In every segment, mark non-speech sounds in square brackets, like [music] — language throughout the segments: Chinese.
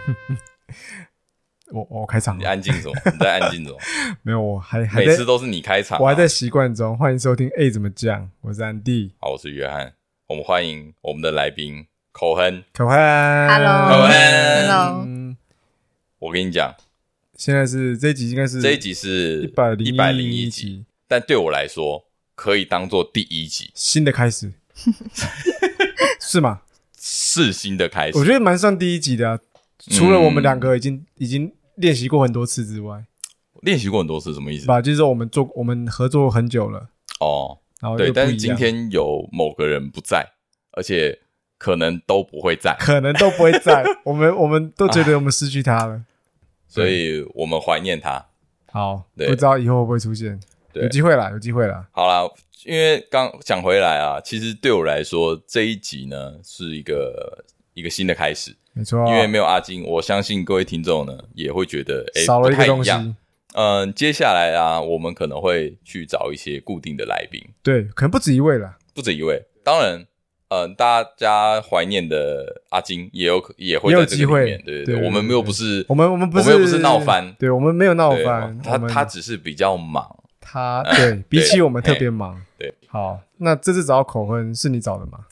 [laughs] 我我开场，你安静什么？你在安静什么？[laughs] 没有，我还还每次都是你开场，我还在习惯中。欢迎收听，哎，怎么讲？我是安迪，好，我是约翰。我们欢迎我们的来宾口哼，口哼，Hello，口哼，Hello。我跟你讲，现在是这一集，应该是这一集是一百零一百零一集，但对我来说，可以当做第一集，新的开始，[laughs] 是吗？是新的开始，我觉得蛮算第一集的啊。除了我们两个已经已经。练习过很多次之外，练习过很多次什么意思？吧，就是说我们做我们合作很久了哦，然后对，但是今天有某个人不在，而且可能都不会在，可能都不会在，[laughs] 我们我们都觉得我们失去他了，所以我们怀念他。好，不知道以后会不会出现？有机会啦，有机会啦。好啦，因为刚讲回来啊，其实对我来说这一集呢是一个一个新的开始。没错，因为没有阿金，我相信各位听众呢也会觉得哎少了一个东西。嗯，接下来啊，我们可能会去找一些固定的来宾，对，可能不止一位了，不止一位。当然，嗯，大家怀念的阿金也有可也会在这个里面，对对对。我们没有不是我们我们不是我们又不是闹翻，对我们没有闹翻，他他只是比较忙，他对比起我们特别忙。对，好，那这次找口婚是你找的吗？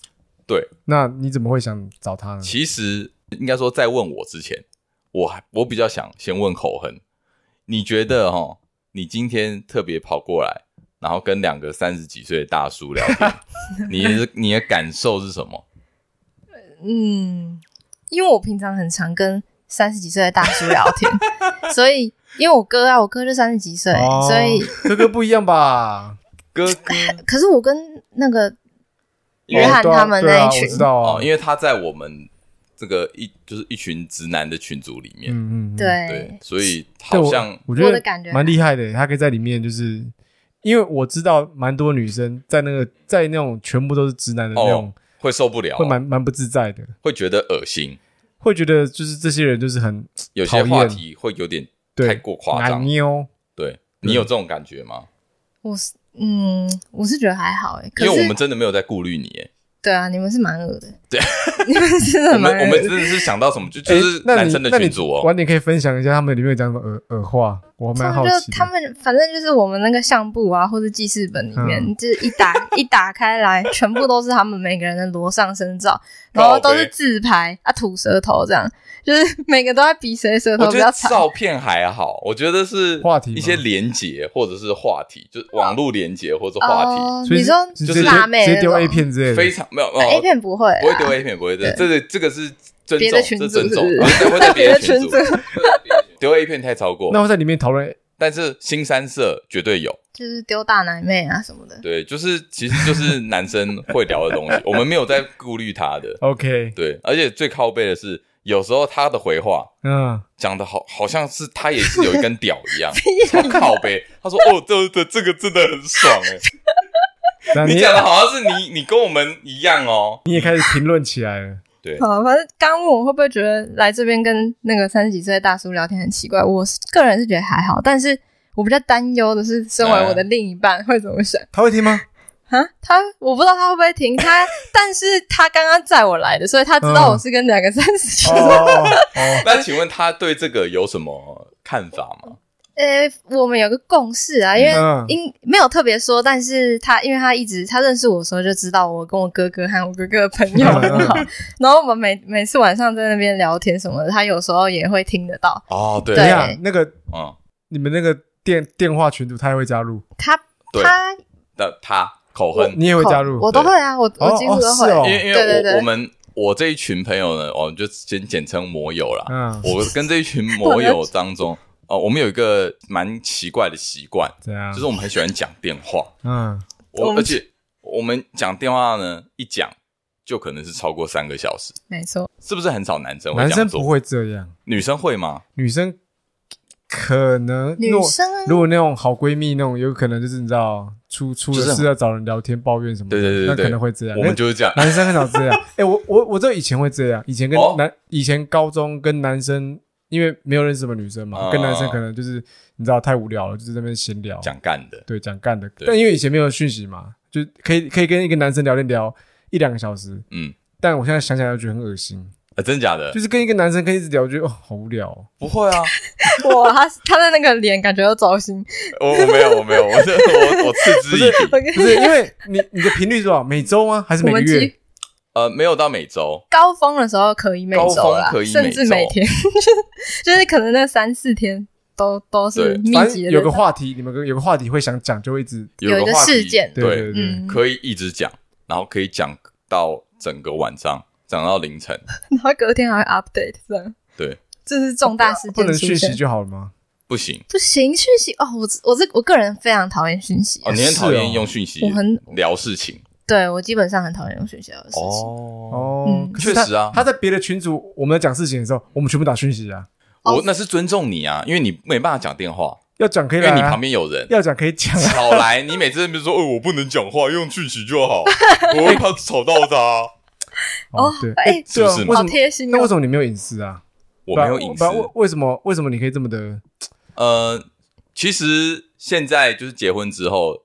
对，那你怎么会想找他呢？其实。应该说，在问我之前，我还我比较想先问口痕，你觉得哦，你今天特别跑过来，然后跟两个三十几岁的大叔聊天，[laughs] 你你的感受是什么？嗯，因为我平常很常跟三十几岁的大叔聊天，[laughs] 所以因为我哥啊，我哥就三十几岁，哦、所以哥哥不一样吧？哥哥，可是我跟那个约翰他们那一群，哦啊啊、我知道哦，因为他在我们。这个一就是一群直男的群组里面，嗯嗯，对。对，所以好像我，我觉得蛮厉害的，他可以在里面，就是因为我知道蛮多女生在那个在那种全部都是直男的那种，会受不了，会蛮蛮不自在的，会觉得恶心，会觉得就是这些人就是很 [tsk] 有些话题会有点太过夸张，妞，对，你有这种感觉吗？我是嗯，我是觉得还好哎，因为我们真的没有在顾虑你哎。对啊，你们是蛮恶的。对，[laughs] 你们真的蛮。我们我们真的是想到什么就就是男生的群组哦。晚点可以分享一下他们里面有讲什么恶恶话，我蛮好奇。就他们反正就是我们那个相簿啊，或者记事本里面，就是一打 [laughs] 一打开来，全部都是他们每个人的裸上身照，然后都是自拍啊，吐舌头这样。就是每个都在比谁舌头比较长。照片还好，我觉得是话题，一些连结或者是话题，就是网络连结或者话题。你说就是辣妹直接丢 A 片之类的，非常没有 A 片不会，不会丢 A 片，不会的。这个这个是尊重，是尊重，会在 [laughs] 别的群组 [laughs] 丢 A 片太超过。那我在里面讨论，但是新三色绝对有，就是丢大奶妹啊什么的。对，就是其实就是男生会聊的东西，[laughs] 我们没有在顾虑他的。OK，对，而且最靠背的是。有时候他的回话，嗯，讲的好好像是他也是有一根屌一样，超靠背。他说：“哦，这这这个真的很爽哎！”你讲的好像是你你跟我们一样哦，你也开始评论起来了。对，好，反正刚问我会不会觉得来这边跟那个三十几岁的大叔聊天很奇怪，我个人是觉得还好，但是我比较担忧的是，身为我的另一半会怎么想？他会听吗？[laughs] 啊，他我不知道他会不会听他，[laughs] 但是他刚刚载我来的，所以他知道我是跟两个三十几岁。[laughs] 那请问他对这个有什么看法吗？呃，我们有个共识啊，因为因没有特别说，但是他因为他一直他认识我的时候就知道我跟我哥哥和我哥哥的朋友很好，[laughs] 然后我们每每次晚上在那边聊天什么的，他有时候也会听得到。哦，对，那个，嗯，你们那个电电话群组他也会加入？他他的他。口哼，你也会加入？我都会啊，我我几乎都会。因为因为我我们我这一群朋友呢，我们就先简称摩友啦。嗯，我跟这一群摩友当中，哦，我们有一个蛮奇怪的习惯，这样，就是我们很喜欢讲电话。嗯，我而且我们讲电话呢，一讲就可能是超过三个小时。没错，是不是很少男生会这样做？男生不会这样，女生会吗？女生。可能女生如果那种好闺蜜那种，有可能就是你知道出出了事要找人聊天抱怨什么的，对对对，那可能会这样。我们就是这样，男生很少这样。[laughs] 哎，我我我这以前会这样，以前跟男以前高中跟男生，因为没有认识什么女生嘛，跟男生可能就是你知道太无聊了，就是在那边闲聊讲干的，对，讲干的。但因为以前没有讯息嘛，就可以可以跟一个男生聊天聊一两个小时，嗯。但我现在想起来就觉得很恶心。啊，真假的？就是跟一个男生可以一直聊，我觉得哦，好无聊。不会啊，[laughs] 哇，他他的那个脸感觉要糟心。我我没有我没有，我是我我嗤之以鼻。不是因为你你的频率是多少？每周吗？还是每个月？呃，没有到每周。高峰的时候可以每周啦，甚至每天，[laughs] 就是可能那三四天都都是密集的。有个话题，你们有个话题会想讲，就会一直有一个事件，对对对，可以一直讲，然后可以讲到整个晚上。讲到凌晨，[laughs] 然后隔天还会 update 这样。对，这是重大事件，不能讯息就好了吗？不行，不行，讯息哦，我我这我个人非常讨厌讯息。哦，你很讨厌用讯息，我很聊事情。对，我基本上很讨厌用讯息聊事情。哦哦，确实啊，他在别的群组，我们在讲事情的时候，我们全部打讯息啊。我那是尊重你啊，因为你没办法讲电话，要讲可以，因为你旁边有人，要讲可以讲。吵来，你每次那边说，哦，我不能讲话，用讯息就好，[laughs] 我会怕吵到他。哦，对，哎，是不是好贴心？那为什么你没有隐私啊？我没有隐私，为为什么？为什么你可以这么的？呃，其实现在就是结婚之后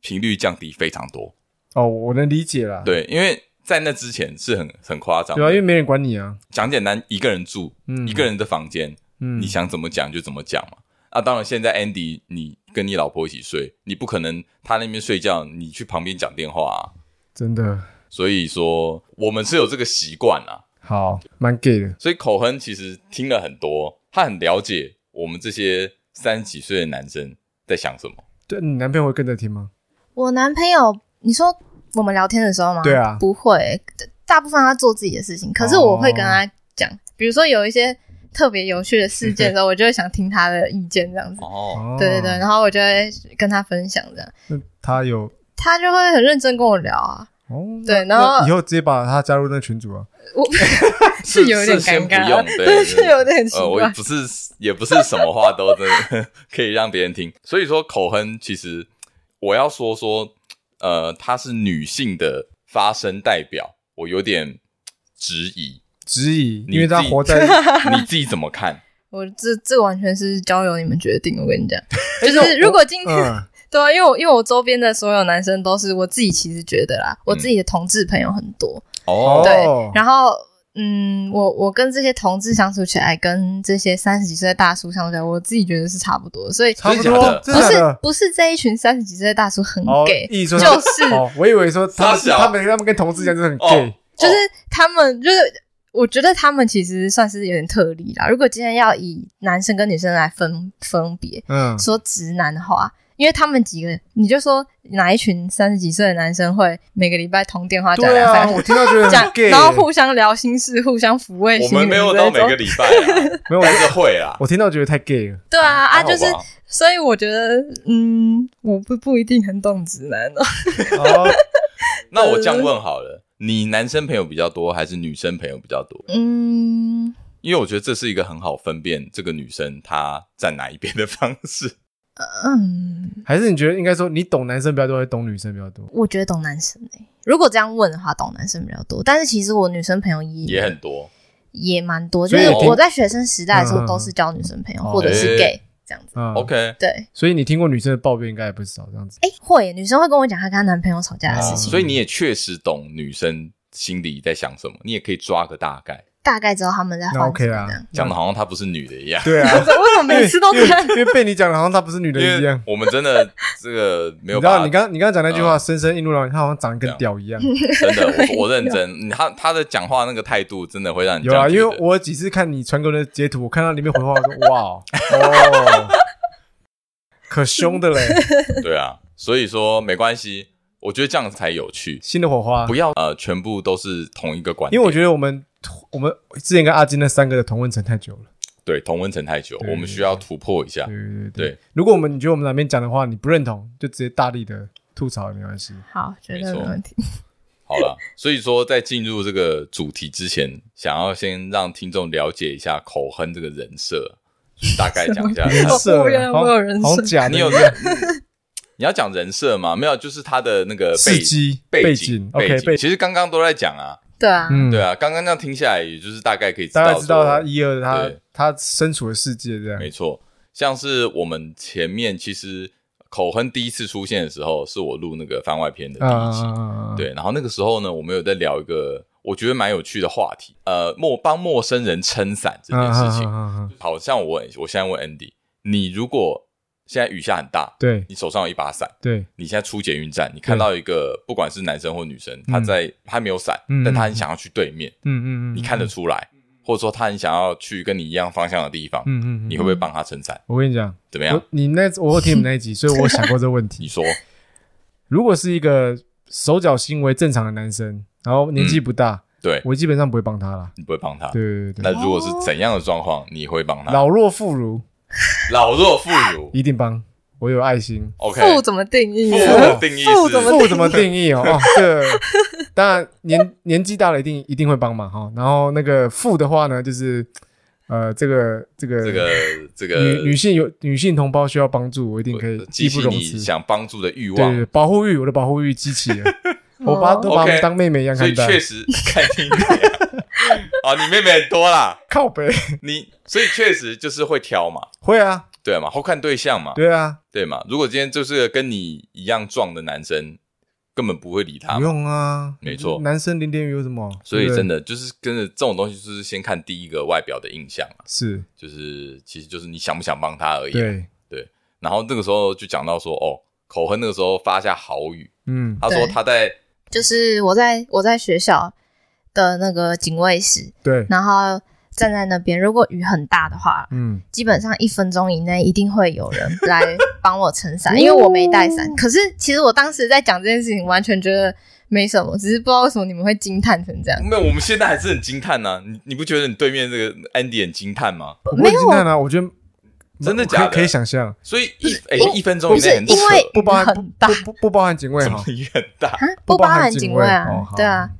频率降低非常多。哦，我能理解啦。对，因为在那之前是很很夸张，对啊，因为没人管你啊。讲简单，一个人住，一个人的房间，嗯，你想怎么讲就怎么讲嘛。啊，当然现在 Andy，你跟你老婆一起睡，你不可能他那边睡觉，你去旁边讲电话啊。真的。所以说，我们是有这个习惯啊。好，蛮 gay 的。所以口哼其实听了很多，他很了解我们这些三十几岁的男生在想什么。对，你男朋友会跟着听吗？我男朋友，你说我们聊天的时候吗？对啊，不会，大部分他做自己的事情。可是我会跟他讲，哦、比如说有一些特别有趣的事件的时候，[laughs] 我就会想听他的意见，这样子。哦，对对对，然后我就会跟他分享这样。那他有，他就会很认真跟我聊啊。哦，对，然后以后直接把他加入那个群组啊，我 [laughs] 是有点尴尬，对，是有点 [laughs] 奇怪。我不是，也不是什么话都真的可以让别人听。所以说，口哼其实我要说说，呃，她是女性的发声代表，我有点质疑，质疑，因为她活在 [laughs] 你自己怎么看？[laughs] 我这这完全是交由你们决定。我跟你讲，[laughs] 就是如果今天。对啊，因为我因为我周边的所有男生都是我自己，其实觉得啦，我自己的同志朋友很多哦，对，然后嗯，我我跟这些同志相处起来，跟这些三十几岁的大叔相处起来，我自己觉得是差不多，所以差不多不是不是这一群三十几岁的大叔很 gay，就是我以为说他是他们他们跟同志一样，就是很 gay，就是他们就是我觉得他们其实算是有点特例啦。如果今天要以男生跟女生来分分别，嗯，说直男的话。因为他们几个，你就说哪一群三十几岁的男生会每个礼拜通电话讲两三个，我听到觉得很 gay，然后互相聊心事，互相抚慰。我们没有到每个礼拜啊，没有还是会啊。我听到觉得太 gay 了。对啊啊，就是，所以我觉得，嗯，我不不一定很懂直男哦。[laughs] 那我这样问好了，你男生朋友比较多还是女生朋友比较多？嗯，因为我觉得这是一个很好分辨这个女生她站哪一边的方式。嗯，还是你觉得应该说你懂男生比较多，还是懂女生比较多？我觉得懂男生诶、欸。如果这样问的话，懂男生比较多。但是其实我女生朋友也也很多，也蛮多。就是我在学生时代的时候，都是交女生朋友，嗯、或者是 gay、欸、这样子。嗯、OK，对。所以你听过女生的抱怨应该也不少这样子。哎、欸，会女生会跟我讲她跟她男朋友吵架的事情。嗯、所以你也确实懂女生心里在想什么，你也可以抓个大概。大概知道他们在换什么，讲的好像她不是女的一样。对啊，[laughs] 为什么每次都这样？因为被你讲的好像她不是女的一样。我们真的这个没有。你知道，你刚你刚刚讲那句话，深深印入脑里，她好像长得跟屌一样。真的，我我认真。他他的讲话那个态度，真的会让你有啊。因为我几次看你传给我的截图，我看到里面回话，我说哇 [laughs] 哦，可凶的嘞。对啊，所以说没关系，我觉得这样才有趣。新的火花，不要呃，全部都是同一个观点。因为我觉得我们。我们之前跟阿金那三个的同温层太久了，对，同温层太久，我们需要突破一下。对对对，如果我们你觉得我们哪边讲的话你不认同，就直接大力的吐槽也没关系。好，绝对没问题。好了，所以说在进入这个主题之前，想要先让听众了解一下口哼这个人设，大概讲一下 [laughs] 人设。我，有人设假，你有个 [laughs] 你要讲人设吗？没有，就是他的那个背景背景背景。其实刚刚都在讲啊。对啊，嗯，对啊，刚刚那样听下来，也就是大概可以知道，大概知道他一二，他他身处的世界这样。没错，像是我们前面其实口哼第一次出现的时候，是我录那个番外篇的第一集，啊、对，然后那个时候呢，我们有在聊一个我觉得蛮有趣的话题。呃，陌帮陌生人撑伞这件事情，好像我我现在问 Andy，你如果现在雨下很大，对，你手上有一把伞，对，你现在出捷运站，你看到一个不管是男生或女生，他在他没有伞，但他很想要去对面，嗯嗯嗯，你看得出来，或者说他很想要去跟你一样方向的地方，嗯嗯，你会不会帮他撑伞？我跟你讲，怎么样？你那我听你们那一集，所以 [laughs] 我想过这个问题。你说，如果是一个手脚行为正常的男生，然后年纪不大，对，我基本上不会帮他了。你不会帮他？对对对。那如果是怎样的状况，你会帮他？老弱妇孺，[laughs] 老弱妇孺一定帮。我有爱心。OK，妇怎么定义？妇定义妇怎么定义？哦，这当然年年纪大了一定一定会帮忙哈。然后那个富的话呢，就是呃，这个这个这个这个女女性有女性同胞需要帮助，我一定可以义不容辞。想帮助的欲望，对保护欲，我的保护欲激起了，[laughs] 我把都把当妹妹一样看待。所以确实看听啊，[laughs] 你妹妹很多啦，靠北。你所以确实就是会挑嘛，会啊。对嘛，好看对象嘛，对啊，对嘛。如果今天就是跟你一样壮的男生，根本不会理他。不用啊，没错，男生零点五有什么？所以真的就是跟着这种东西，就是先看第一个外表的印象啊。是，就是其实就是你想不想帮他而已。对对。然后那个时候就讲到说，哦，口亨那个时候发下豪语，嗯，他说他在就是我在我在学校的那个警卫室，对，然后。站在那边，如果雨很大的话，嗯，基本上一分钟以内一定会有人来帮我撑伞，[laughs] 因为我没带伞。可是其实我当时在讲这件事情，完全觉得没什么，只是不知道为什么你们会惊叹成这样。没有，我们现在还是很惊叹呐。你你不觉得你对面这个 Andy 很惊叹吗？没有惊叹啊，我觉得真的假的？可以想象。所以一诶一分钟以内因为不包含不不不包含警卫哈，雨很大，不包含警卫啊，对啊，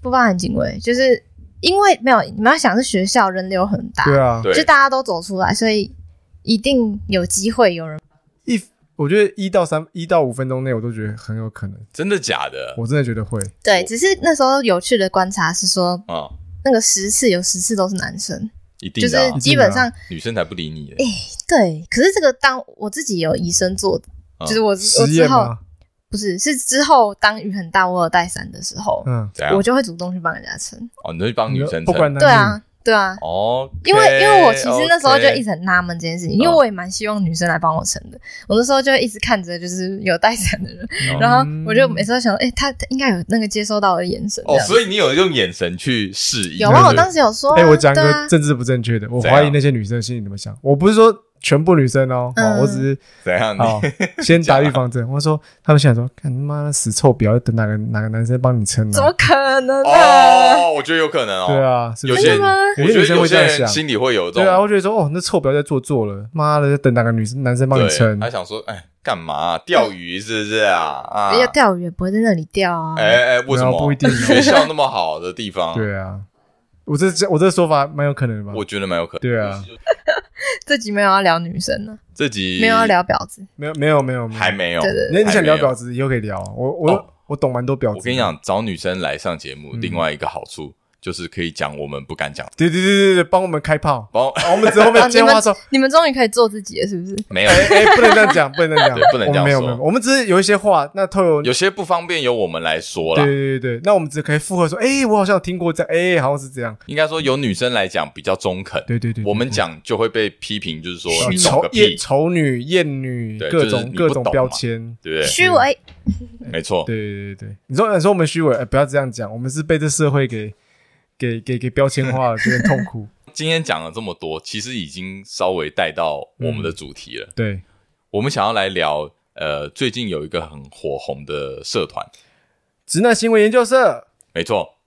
不包含警卫就是。因为没有，你们要想是学校人流很大，对啊，就大家都走出来，所以一定有机会有人。一，我觉得一到三一到五分钟内，我都觉得很有可能。真的假的？我真的觉得会。对，只是那时候有趣的观察是说，啊，那个十次有十次都是男生，一定就是基本上女生才不理你。哎，对，可是这个当我自己有以身作则，就是我我之后。不是，是之后当雨很大，我有带伞的时候，嗯，我就会主动去帮人家撑。哦，你会帮女生撑？不管男对啊，对啊。哦，因为因为我其实那时候就一直很纳闷这件事情，因为我也蛮希望女生来帮我撑的。我那时候就一直看着就是有带伞的人，然后我就每次都想说，哎，他应该有那个接收到我的眼神。哦，所以你有用眼神去示意？有啊，我当时有说。哎，我讲个政治不正确的，我怀疑那些女生心里怎么想。我不是说。全部女生哦，我只是怎样？好，先打预防针。我说他们现在说，看他妈死臭婊，要等哪个哪个男生帮你撑呢？怎么可能呢？哦，我觉得有可能哦。对啊，有些有些女生会这样想，心里会有这种。对啊，我觉得说，哦，那臭婊在做作了，妈的，等哪个女生男生帮你撑？还想说，哎，干嘛钓鱼是不是啊？啊，要钓鱼也不会在那里钓啊。哎哎，为什么？不一定，学校那么好的地方。对啊，我这这我这说法蛮有可能的吧？我觉得蛮有可能。对啊。[laughs] 这集没有要聊女生呢，这集没有要聊婊子，没有没有没有还没有。对对，那你想聊婊子以后可以聊，我我我懂蛮多婊子。我跟你讲，找女生来上节目，另外一个好处。就是可以讲我们不敢讲，对对对对对，帮我们开炮，帮我 [laughs] 们之后面接话说，你们终于可以做自己了，是不是？没有，哎，不能这样讲，不能这样讲，不能这样说。没有没有，我们只是有一些话，那透有有些不方便由我们来说了。对对对对，那我们只可以附和说，哎，我好像有听过这样，哎，好像是这样。应该说由女生来讲比较中肯，对对对，我们讲就会被批评，就是说丑艳丑女、艳女，各种各种标签，对不对？虚伪，没错。对对对对，你说你说我们虚伪，哎，不要这样讲，我们是被这社会给。给给给标签化了，有点痛苦。[laughs] 今天讲了这么多，其实已经稍微带到我们的主题了。嗯、对，我们想要来聊，呃，最近有一个很火红的社团——直男行为研究社。没错。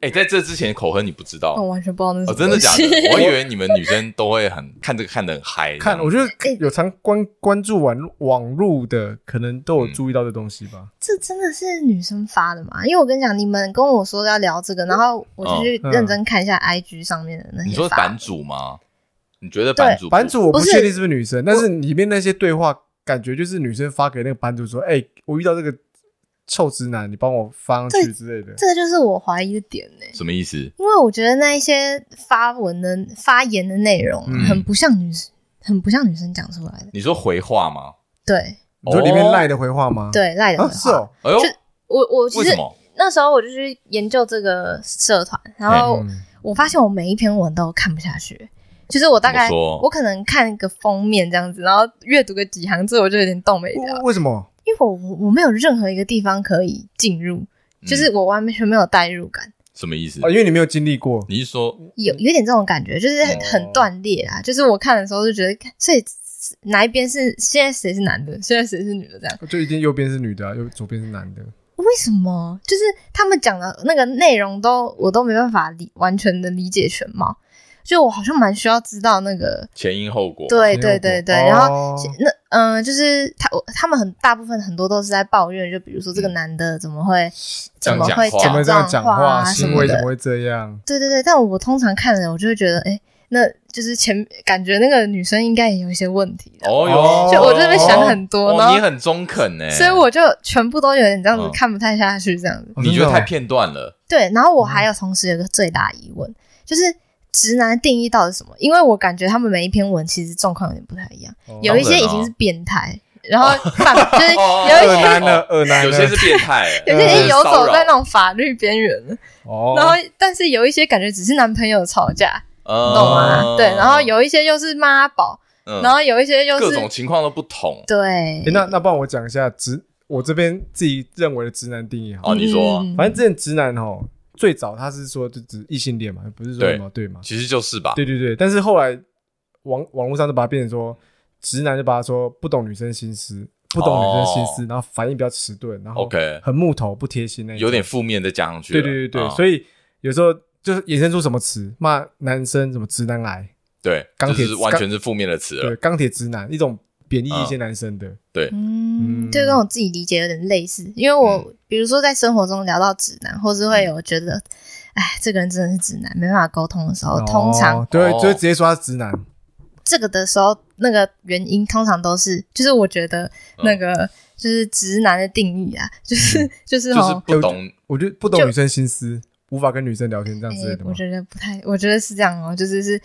哎，在这之前，口亨你不知道，我完全不知道那是。哦，真的假的？我以为你们女生都会很看这个，看得很嗨。看，我觉得有常关关注网网络的，可能都有注意到这东西吧。这真的是女生发的吗？因为我跟你讲，你们跟我说要聊这个，然后我就去认真看一下 IG 上面的那些。你说版主吗？你觉得版主？版主我不确定是不是女生，但是里面那些对话，感觉就是女生发给那个版主说：“哎，我遇到这个。”臭直男，你帮我发上去之类的，这个就是我怀疑的点呢。什么意思？因为我觉得那一些发文的发言的内容很不像女生，很不像女生讲出来的。你说回话吗？对，你说里面赖的回话吗？对，赖的回话。是哦，哎呦，我我其实那时候我就去研究这个社团，然后我发现我每一篇文都看不下去。其实我大概我可能看一个封面这样子，然后阅读个几行字，我就有点动没了。为什么？因为我我没有任何一个地方可以进入，就是我完全没有代入感。什么意思啊？因为你没有经历过。你是说有有点这种感觉，就是很断裂啊。就是我看的时候就觉得，所以哪一边是现在谁是男的，现在谁是女的这样？就一定右边是女的啊，右左边是男的。为什么？就是他们讲的那个内容都我都没办法理完全的理解全貌。就我好像蛮需要知道那个前因后果。对对对对，然后那嗯，就是他他们很大部分很多都是在抱怨，就比如说这个男的怎么会怎么会讲这样讲话，行为怎么会这样？对对对，但我通常看了，我就会觉得，哎，那就是前感觉那个女生应该也有一些问题。哦哟，就我这边想很多，然后你很中肯呢，所以我就全部都有点这样子看不太下去，这样子。你觉得太片段了？对，然后我还有同时有个最大疑问，就是。直男的定义到底是什么？因为我感觉他们每一篇文其实状况有点不太一样，有一些已经是变态，然后 [laughs] 反就是有一些有些是变态，[laughs] 有些已经游走在那种法律边缘了。哦，然后但是有一些感觉只是男朋友吵架，懂吗？对，然后有一些又是妈宝，然后有一些又是各种情况都不同。对，那那帮我讲一下直我这边自己认为的直男定义哈。哦，你说，反正之前直男哦。最早他是说就指异性恋嘛，不是说什么对吗？其实就是吧。对对对，但是后来网网络上就把它变成说直男，就把他说不懂女生心思，不懂女生心思，然后反应比较迟钝，然后 OK 很木头不贴心那有点负面的加上去。对对对对，所以有时候就是衍生出什么词骂男生什么直男癌，对，钢铁完全是负面的词了。对，钢铁直男一种。贬义一些男生的，对，嗯，就跟我自己理解有点类似，因为我比如说在生活中聊到直男，或是会有觉得，哎，这个人真的是直男，没办法沟通的时候，通常对，就会直接说他是直男。这个的时候，那个原因通常都是，就是我觉得那个就是直男的定义啊，就是就是就是不懂，我觉得不懂女生心思。无法跟女生聊天这样子的吗？我觉得不太，我觉得是这样哦，就是是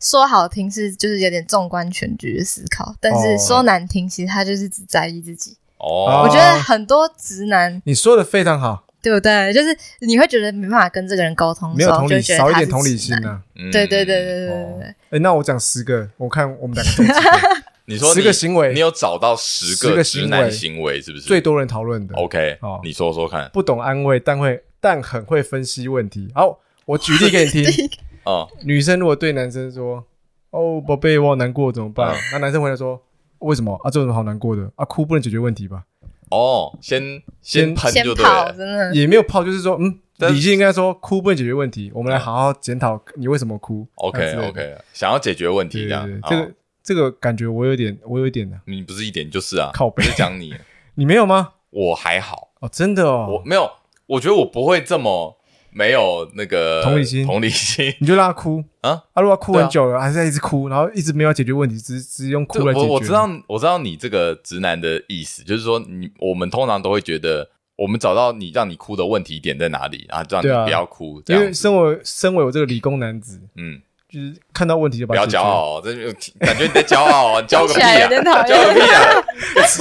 说好听是就是有点纵观全局的思考，但是说难听，其实他就是只在意自己。哦，我觉得很多直男，你说的非常好，对不对？就是你会觉得没办法跟这个人沟通，没有同理，少一点同理心啊。对对对对对对对。哎，那我讲十个，我看我们两个，[laughs] 你说十个行为，你有找到十个直男行为是不是？最多人讨论的。OK，你说说看。不懂安慰，但会。但很会分析问题。好，我举例给你听。[laughs] 哦，女生如果对男生说：“哦，宝贝，我好难过，怎么办？”那男生回来说：“为什么啊？这有什么好难过的？啊，哭不能解决问题吧？”哦，先先先跑，真的也没有泡，就是说，嗯，理性应该说哭不能解决问题，我们来好好检讨你为什么哭。OK OK，想要解决问题，这样这个这个感觉我有点，我有一点的。你不是一点就是啊，靠北讲你，[laughs] 你没有吗？我还好哦，真的哦，我没有。我觉得我不会这么没有那个同理心，同理心，你就让他哭啊！他如果哭很久了，还是在一直哭，然后一直没有解决问题，只只用哭来解决。我我知道，我知道你这个直男的意思，就是说你我们通常都会觉得，我们找到你让你哭的问题点在哪里，然后让你不要哭。因为身为身为我这个理工男子，嗯。就是看到问题就把不要骄傲，这就感觉你在骄傲，骄个屁啊！[laughs] 骄个屁啊！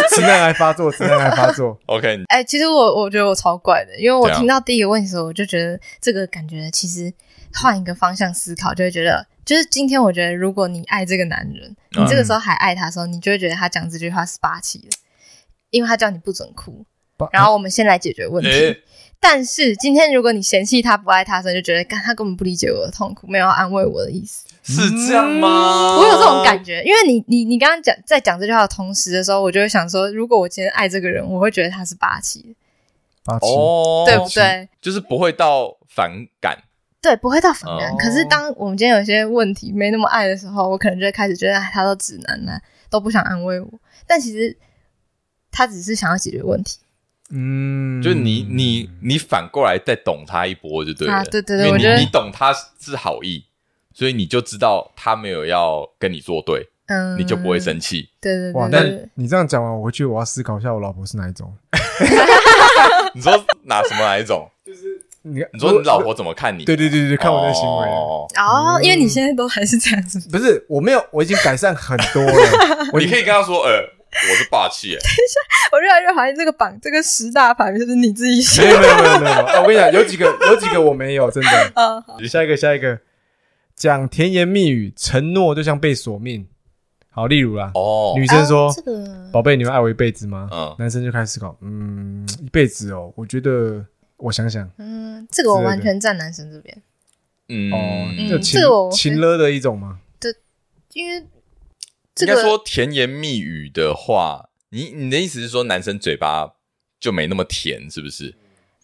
直男癌发作，直男癌发作。[laughs] OK，哎，其实我我觉得我超怪的，因为我听到第一个问题的时候，我就觉得这个感觉其实换一个方向思考，就会觉得，就是今天我觉得，如果你爱这个男人，你这个时候还爱他的时候，你就会觉得他讲这句话是霸气的，因为他叫你不准哭。然后我们先来解决问题。但是今天，如果你嫌弃他不爱他，所以就觉得，干他根本不理解我的痛苦，没有安慰我的意思，是这样吗？我有这种感觉，因为你你你刚刚讲在讲这句话的同时的时候，我就会想说，如果我今天爱这个人，我会觉得他是霸气，霸气，对不对？就是不会到反感，对，不会到反感。可是当我们今天有些问题没那么爱的时候，我可能就会开始觉得他都直男了，都不想安慰我。但其实他只是想要解决问题。嗯，就你你你反过来再懂他一波就对了，对对对，因为你你懂他是好意，所以你就知道他没有要跟你作对，嗯，你就不会生气。对对对，哇，那你这样讲完，我回去我要思考一下，我老婆是哪一种？[laughs] 你说哪什么哪一种？就是你你说你老婆怎么看你？对对对对，看我的行为哦，因为你现在都还是这样子，不是我没有，我已经改善很多了。[laughs] 你可以跟他说，呃。我是霸气哎。等一下，我越来越怀疑这个榜这个十大排名是不是你自己写？没有没有没有没有。我跟你讲，有几个有几个我没有，真的。啊，[laughs] 好。下一个下一个，讲甜言蜜语，承诺就像被索命。好，例如啦，哦，女生说：“宝贝，你会爱我一辈子吗？”嗯，男生就开始思考：“嗯，一辈子哦，我觉得，我想想，嗯，这个我完全站男生这边。嗯，哦，就情情勒的一种吗？对，因为应该说甜言蜜语的话，你你的意思是说男生嘴巴就没那么甜，是不是？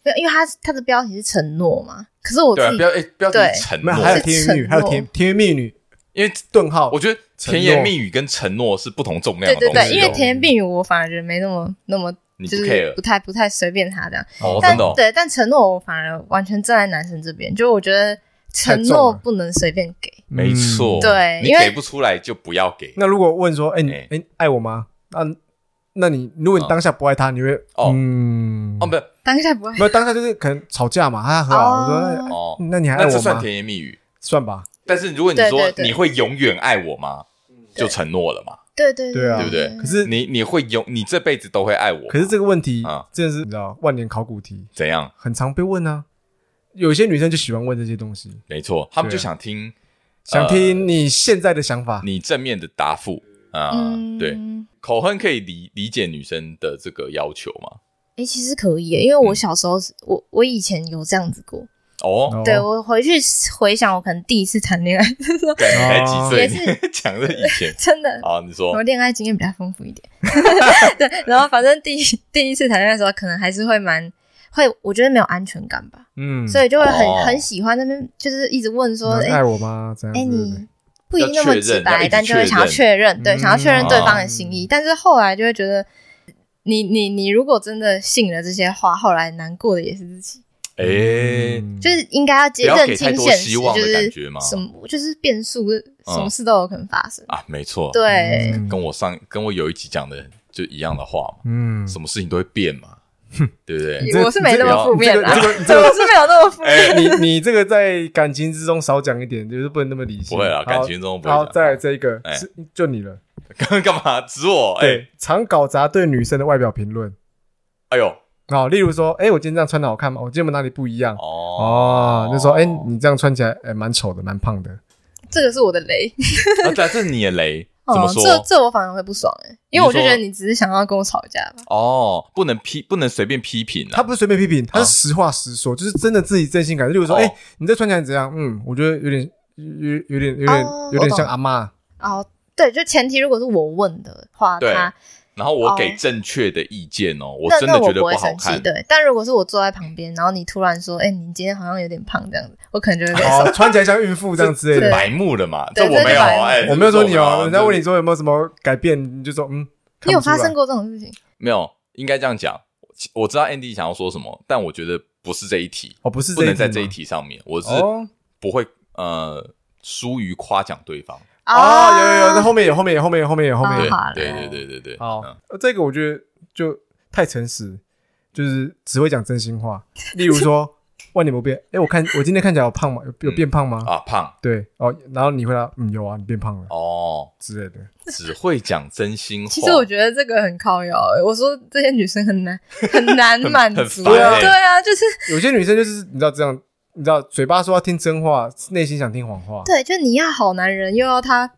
对，因为他他的标题是承诺嘛。可是我自己标诶标题承诺，还有甜言蜜语，还有甜甜言蜜语。”因为顿号，我觉得甜言蜜语跟承诺是不同重量的东西。对对对，因为甜言蜜语我反而觉得没那么那么，就是不太不太随便他这样。哦，真的。对，但承诺我反而完全站在男生这边，就我觉得承诺不能随便给。没错，对，你给不出来就不要给。那如果问说，哎你哎爱我吗？那那你如果你当下不爱他，你会哦嗯哦不，当下不爱，没有当下就是可能吵架嘛，他和我说哦，那你还爱我吗？这算甜言蜜语，算吧。但是如果你说你会永远爱我吗？就承诺了嘛。对对对啊，对不对？可是你你会永你这辈子都会爱我。可是这个问题啊，真的是你知道万年考古题。怎样？很常被问啊。有些女生就喜欢问这些东西。没错，他们就想听，想听你现在的想法，你正面的答复啊。对，口哼可以理理解女生的这个要求吗？诶，其实可以，因为我小时候我我以前有这样子过。哦，对，我回去回想，我可能第一次谈恋爱，对，才几岁，也是 [laughs] 讲的以前，[laughs] 真的。啊，你说，我恋爱经验比较丰富一点。[laughs] 对，然后反正第一第一次谈恋爱的时候，可能还是会蛮会，我觉得没有安全感吧。嗯，所以就会很很喜欢那边，就是一直问说，哎，爱我吗？这样。哎，你不一定那么直白，但就会想要确认，对，想要确认对方的心意。但是后来就会觉得，你你你如果真的信了这些话，后来难过的也是自己。哎，就是应该要接认清现实，就是什么，就是变数，什么事都有可能发生啊。没错，对，跟我上跟我有一集讲的就一样的话嘛。嗯，什么事情都会变嘛，[laughs] 对不对？我是没那么负面的，[laughs] 我是没有那么负面。你 [laughs] 你这个在感情之中少讲一点，就是不能那么理性。不会啊，感情中不会。好，再来这一个，是就你了。刚刚干嘛指我？对，常搞砸对女生的外表评论。哎呦。好，例如说，哎，我今天这样穿的好看吗？我今天有哪里不一样？哦，就说，哎，你这样穿起来，哎，蛮丑的，蛮胖的。这个是我的雷。啊，对，这是你的雷。怎么说？这这我反而会不爽哎，因为我就觉得你只是想要跟我吵架吧。哦，不能批，不能随便批评。他不是随便批评，他是实话实说，就是真的自己真心感受。例如说，哎，你这穿起来怎样？嗯，我觉得有点，有有点，有点，有点像阿妈。哦，对，就前提如果是我问的话，他。然后我给正确的意见哦，我真的觉得不好看。对，但如果是我坐在旁边，然后你突然说：“哎，你今天好像有点胖这样子。”我可能就会哦，穿起来像孕妇这样之类的，白目的嘛。这我没有，哎，我没有说你哦。人家问你说有没有什么改变，你就说嗯。你有发生过这种事情？没有，应该这样讲。我知道 Andy 想要说什么，但我觉得不是这一题哦，不是不能在这一题上面，我是不会呃疏于夸奖对方。哦，有有有，那后面有，后面有，后面有，后面有，后面有。对对对对对。好，这个我觉得就太诚实，就是只会讲真心话。例如说，万年不变。哎，我看我今天看起来有胖吗？有有变胖吗？啊，胖。对哦，然后你回答，嗯，有啊，你变胖了。哦，之类的。[laughs] 只会讲真心话。其实我觉得这个很靠腰。我说这些女生很难很难满足。对啊，就是有些女生就是你知道这样。你知道，嘴巴说要听真话，内心想听谎话。对，就你要好男人，又要他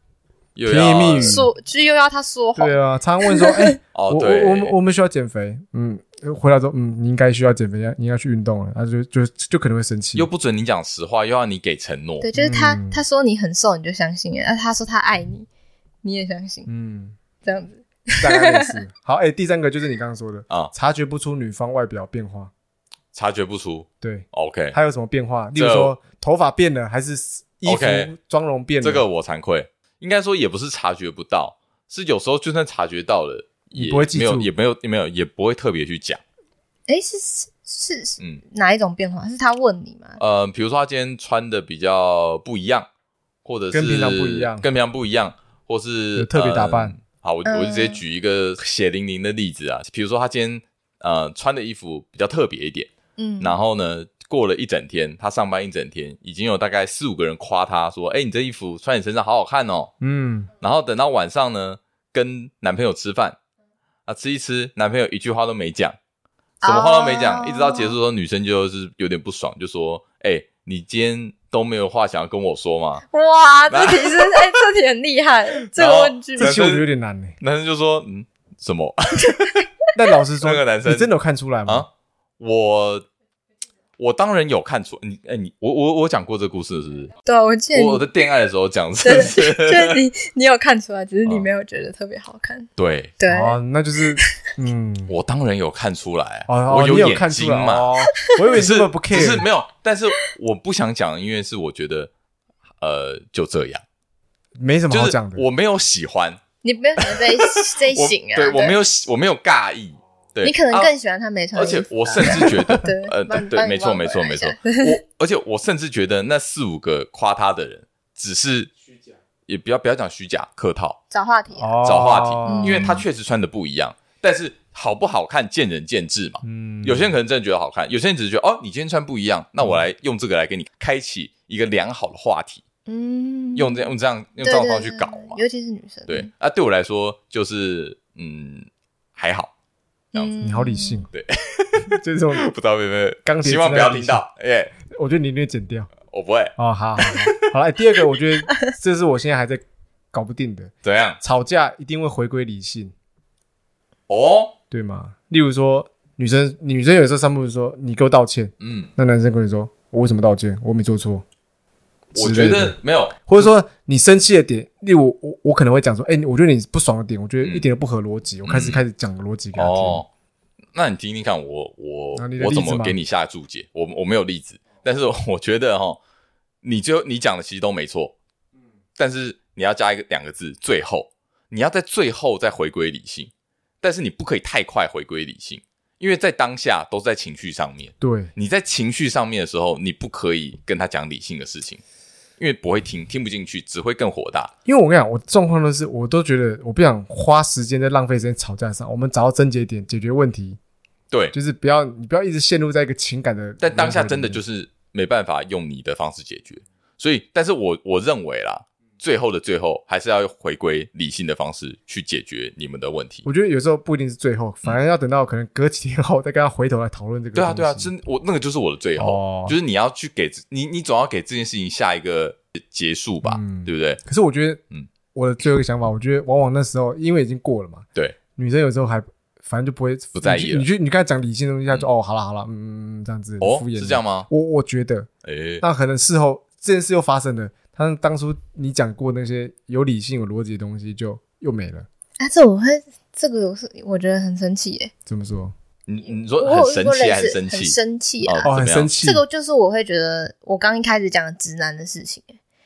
甜言蜜语，说就又要他说谎。对啊，常常问说：“ [laughs] 哎，我我我们我们需要减肥。”嗯，回来说：“嗯，你应该需要减肥，要你要去运动了。”他就就就可能会生气。又不准你讲实话，又要你给承诺。对，就是他他说你很瘦，你就相信；而他说他爱你，你也相信。嗯，这样子大概是 [laughs] 好。哎，第三个就是你刚刚说的啊，察觉不出女方外表变化。察觉不出，对，OK，还有什么变化？例如说头发变了，还是衣服妆容变了？这个我惭愧，应该说也不是察觉不到，是有时候就算察觉到了，也不会记住，也没有，也没有，也不会特别去讲。诶，是是是，嗯，哪一种变化？是他问你吗？呃，比如说他今天穿的比较不一样，或者是跟平常不一样，跟平常不一样，或是特别打扮。好，我我就直接举一个血淋淋的例子啊，比如说他今天呃穿的衣服比较特别一点。嗯，然后呢，过了一整天，他上班一整天，已经有大概四五个人夸他说：“哎，你这衣服穿你身上好好看哦。”嗯，然后等到晚上呢，跟男朋友吃饭，啊，吃一吃，男朋友一句话都没讲，什么话都没讲，哦、一直到结束的时候，女生就是有点不爽，就说：“哎、欸，你今天都没有话想要跟我说吗？”哇，这题是哎，这题很厉害，这个问句，这题我觉得有点难呢。男生就说：“嗯，什么？” [laughs] 但老实说，那个男生你真的有看出来吗？啊、我。我当然有看出你，哎，你我我我讲过这个故事是不是？对啊，我记得我的恋爱的时候讲，是是，[laughs] 就是你你有看出来，只是你没有觉得特别好看。对对，那就是嗯，[laughs] 我当然有看出来，我有眼睛嘛，[laughs] 我以为是不 care，只是没有，但是我不想讲，因为是我觉得呃就这样，没什么好讲的，我没有喜欢，你没有喜欢这一这一型啊，对我没有我没有尬意。你可能更喜欢他没穿，而且我甚至觉得，[laughs] 呃，对对，没错，没错，没错。我而且我甚至觉得那四五个夸他的人只是虚假，也不要不要讲虚假，客套，找话题，找话题，因为他确实穿的不一样。但是好不好看见仁见智嘛。嗯，有些人可能真的觉得好看，有些人只是觉得哦，你今天穿不一样，那我来用这个来给你开启一个良好的话题。嗯，用这样用这样用状况去搞嘛，尤其是女生。对啊，对我来说就是嗯还好。你好理性，对，[laughs] 这种 [laughs] 不知道有没有钢铁，希望不要听到。耶，我觉得你应该剪掉，我不会。哦，好好好，好来，第二个，我觉得这是我现在还在搞不定的。怎样？吵架一定会回归理性，哦，对吗？例如说，女生女生有时候三步说你给我道歉，嗯，那男生跟你说我为什么道歉？我没做错。我觉得没有，或者说你生气的点，例如我我可能会讲说，哎，我觉得你不爽的点，我觉得一点都不合逻辑，我开始开始讲逻辑给他听。哦，那你听听看，我我我怎么给你下注解？我我没有例子，但是我觉得哈，你就你讲的其实都没错，但是你要加一个两个字，最后你要在最后再回归理性，但是你不可以太快回归理性。因为在当下都在情绪上面，对，你在情绪上面的时候，你不可以跟他讲理性的事情，因为不会听，听不进去，只会更火大。因为我跟你讲，我状况都是，我都觉得我不想花时间在浪费时间吵架上，我们找到症结点，解决问题。对，就是不要你不要一直陷入在一个情感的，但当下真的就是没办法用你的方式解决，所以，但是我我认为啦。最后的最后，还是要回归理性的方式去解决你们的问题。我觉得有时候不一定是最后，反而要等到可能隔几天后再跟他回头来讨论这个。对啊，对啊，真我那个就是我的最后，哦、就是你要去给你，你总要给这件事情下一个结束吧，嗯、对不对？可是我觉得，嗯，我的最后一个想法，我觉得往往那时候因为已经过了嘛，对，女生有时候还反正就不会不在意了。你去你刚才讲理性的东西，他就、嗯、哦，好了好了，嗯，这样子哦，是这样吗？我我觉得，哎、欸，那可能事后这件事又发生了。他当初你讲过那些有理性、有逻辑的东西，就又没了。啊，这我会，这个我是我觉得很生气耶。怎么说？你你说很生气还是生气？很生气啊！哦，很生气。这个就是我会觉得，我刚一开始讲的直男的事情，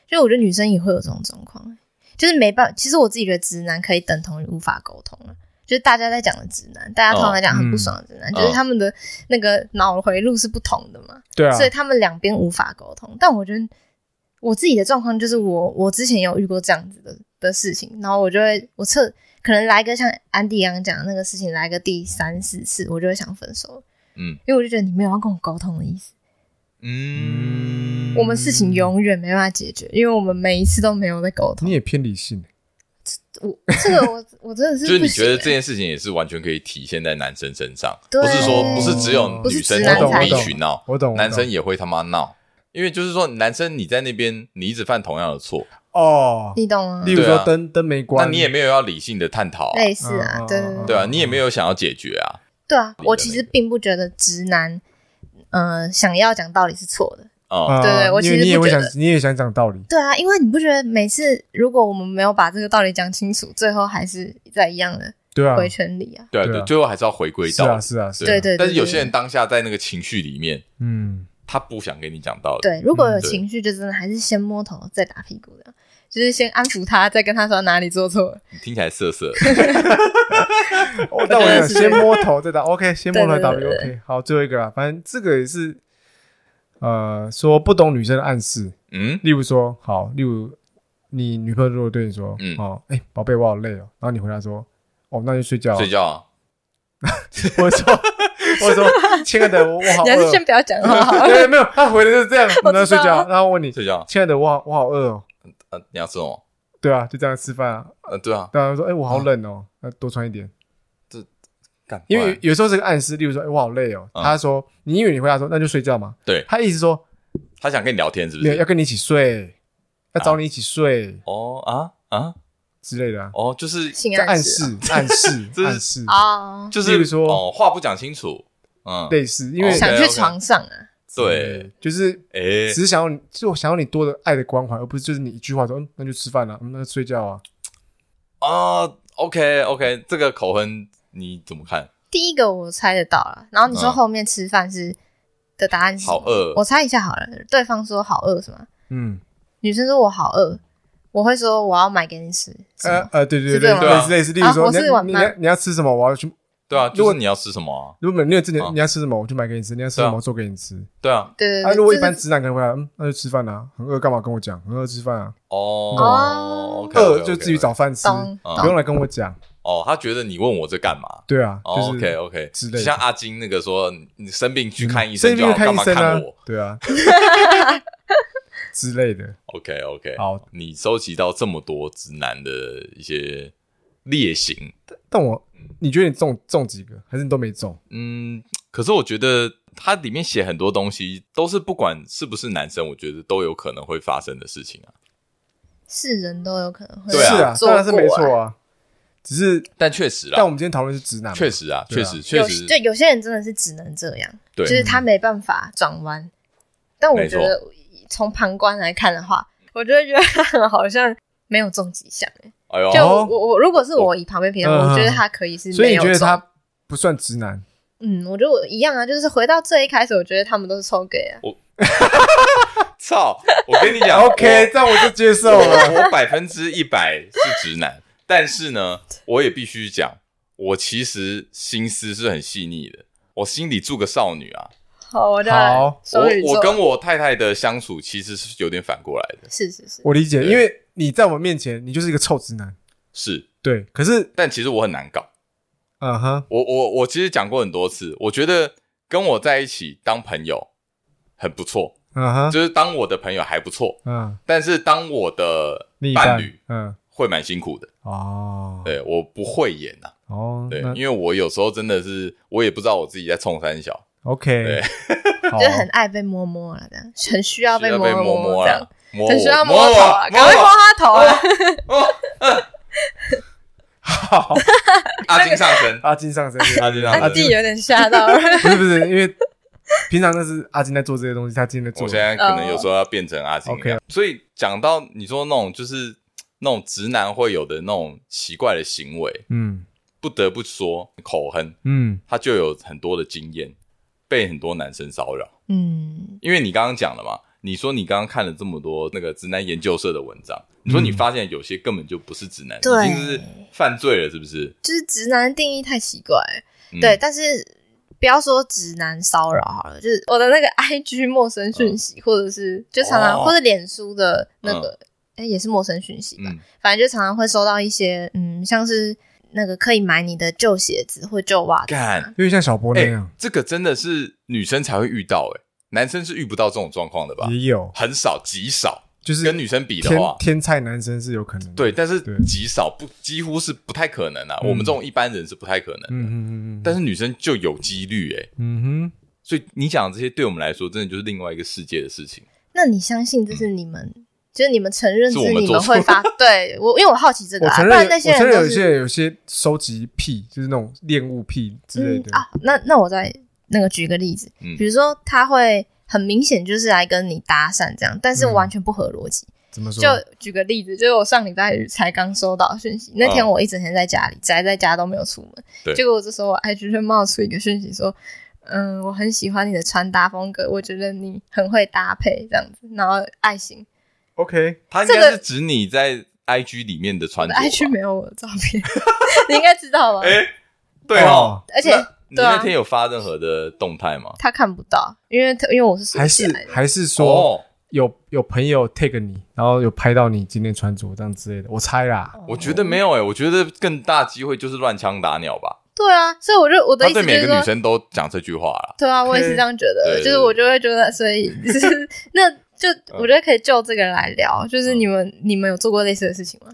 就我觉得女生也会有这种状况，就是没办法。其实我自己觉得直男可以等同于无法沟通了，就是大家在讲的直男，大家通常来讲很不爽的直男，就是他们的那个脑回路是不同的嘛。对啊。所以他们两边无法沟通，但我觉得。我自己的状况就是我，我之前有遇过这样子的的事情，然后我就会，我测可能来个像安迪刚刚讲的那个事情，来个第三四次，我就会想分手。嗯，因为我就觉得你没有要跟我沟通的意思。嗯，我们事情永远没办法解决，因为我们每一次都没有在沟通。你也偏理性。我这个我我真的是，就是你觉得这件事情也是完全可以体现在男生身上，不是说不是只有女生在无理取闹，我懂，男生也会他妈闹。因为就是说，男生你在那边，你一直犯同样的错哦，你懂啊？例如说灯灯没关，那你也没有要理性的探讨啊，类似啊，对对啊，你也没有想要解决啊，对啊，我其实并不觉得直男，嗯，想要讲道理是错的哦，对对，我其实你也会想，你也想讲道理，对啊，因为你不觉得每次如果我们没有把这个道理讲清楚，最后还是在一样的对啊回圈里啊，对对，最后还是要回归到是啊是啊，对对，但是有些人当下在那个情绪里面，嗯。他不想跟你讲道理。对，如果有情绪，就真的还是先摸头，再打屁股的，[laughs] 就是先安抚他，再跟他说哪里做错了。你听起来色色。[laughs] [laughs] 但我想先摸头再打，OK，先摸头打 OK。好，最后一个啦，反正这个也是，呃，说不懂女生的暗示。嗯，例如说，好，例如你女朋友如果对你说，嗯，哦，哎，宝贝，我好累哦，然后你回答说，哦，那就睡觉。睡觉啊。我说。我说：“ [laughs] 亲爱的，我好饿。”你还是先不要讲话。[laughs] 对，没有，他回的就是这样。[laughs] 那睡觉，然后问你睡觉。亲爱的，我好，我好饿哦。呃，你要吃什么？对啊，就这样吃饭啊。呃，对啊。对啊，说：“哎，我好冷哦，那多穿一点。”这干因为有时候是个暗示，例如说，哎，我好累哦。他说，你以为你回答说，那就睡觉嘛。对，他意思说，他想跟你聊天，是不是？要跟你一起睡，要找你一起睡。哦啊啊之类的。哦，就是在暗示，暗示，暗示啊，就是说，哦，话不讲清楚，嗯，类似，因为想去床上啊。对，就是，诶，只是想要你，就想要你多的爱的关怀，而不是就是你一句话说，嗯，那就吃饭了，那就睡觉啊。啊，OK，OK，这个口哼你怎么看？第一个我猜得到了，然后你说后面吃饭是的答案是好饿，我猜一下好了，对方说好饿是吗？嗯，女生说我好饿，我会说我要买给你吃。呃呃，对对对对，类似类似，例如说你你你要吃什么，我要去。对啊，如果你要吃什么啊？如果没有你要吃什么，我就买给你吃。你要吃什么，我做给你吃。对啊，对。啊，如果一般直男可能会，嗯，那就吃饭啊。很饿干嘛跟我讲？很饿吃饭啊。哦，饿就自己找饭吃，不用来跟我讲。哦，他觉得你问我这干嘛？对啊，就是 OK OK 之类。像阿金那个说，你生病去看医生，就要干嘛看我？对啊，[laughs] 之类的。OK OK，好，你收集到这么多直男的一些劣行，但我。你觉得你中中几个，还是你都没中？嗯，可是我觉得它里面写很多东西，都是不管是不是男生，我觉得都有可能会发生的事情啊。是人都有可能会，对啊，当然是没错啊。只是，但确实啊，但我们今天讨论是直男，确实啊，确实确实，就有些人真的是只能这样，对，就是他没办法转弯。但我觉得从旁观来看的话，我觉得觉 [laughs] 得好像没有中几项诶。哎呦，就我我如果是我以旁边评论，我觉得他可以是没有，所以你觉得他不算直男？嗯，我觉得我一样啊，就是回到最一开始，我觉得他们都是臭 gay 啊。我 [laughs] 操！我跟你讲，OK，这样我就接受了。我百分之一百是直男，但是呢，我也必须讲，我其实心思是很细腻的，我心里住个少女啊。好，我好，我我跟我太太的相处其实是有点反过来的。是是是，我理解，因为。你在我面前，你就是一个臭直男，是对。可是，但其实我很难搞。嗯哼，我我我其实讲过很多次，我觉得跟我在一起当朋友很不错。嗯哼，就是当我的朋友还不错。嗯，但是当我的伴侣，嗯，会蛮辛苦的。哦，对，我不会演呐。哦，对，因为我有时候真的是，我也不知道我自己在冲三小。OK，对，就很爱被摸摸了，这样。很需要被摸摸这样。很需要摸头啊，赶快摸他头啊！[laughs] 好，阿金上身，阿金上身，阿金上身，[laughs] 阿弟有点吓到。了。[laughs] 不是不是，因为平常那是阿金在做这些东西，他今天做。我现在可能有时候要变成阿金。OK，所以讲到你说那种就是那种直男会有的那种奇怪的行为，嗯，不得不说口哼，嗯，他就有很多的经验，被很多男生骚扰，嗯，因为你刚刚讲了嘛。你说你刚刚看了这么多那个直男研究社的文章，你说你发现有些根本就不是直男，已经是犯罪了，是不是？就是直男的定义太奇怪，对。但是不要说直男骚扰好了，就是我的那个 [laughs] IG 陌生讯息，或者是就常常或者脸书的那个，哎，也是陌生讯息吧。反正就常常会收到一些，嗯，像是那个可以买你的旧鞋子或旧袜子，因为像小波那样，这个真的是女生才会遇到，哎。男生是遇不到这种状况的吧？也有，很少，极少，就是跟女生比的话，天菜男生是有可能。对，但是极少，不几乎是不太可能啊。我们这种一般人是不太可能的。嗯嗯嗯。但是女生就有几率哎。嗯哼。所以你讲这些，对我们来说，真的就是另外一个世界的事情。那你相信这是你们？就是你们承认是你们会发？对我，因为我好奇这个。啊，不然那些人有些有些收集癖，就是那种恋物癖之类的啊。那那我再。那个举个例子，比如说他会很明显就是来跟你搭讪这样，但是完全不合逻辑。怎么说？就举个例子，就是我上礼拜才刚收到讯息，那天我一整天在家里宅在家都没有出门，结果我这时候我 IG 就冒出一个讯息说，嗯，我很喜欢你的穿搭风格，我觉得你很会搭配这样子，然后爱心。OK，他应该是指你在 IG 里面的穿着，IG 没有我的照片，[laughs] 你应该知道吧？哎，对哦，而且。你那天有发任何的动态吗？他看不到，因为他因为我是还是还是说有有朋友 take 你，然后有拍到你今天穿着这样之类的，我猜啦。我觉得没有诶，我觉得更大机会就是乱枪打鸟吧。对啊，所以我就我的意思就是说，他对每个女生都讲这句话了。对啊，我也是这样觉得，就是我就会觉得，所以 [laughs] 就是那就我觉得可以就这个来聊，就是你们你们有做过类似的事情吗？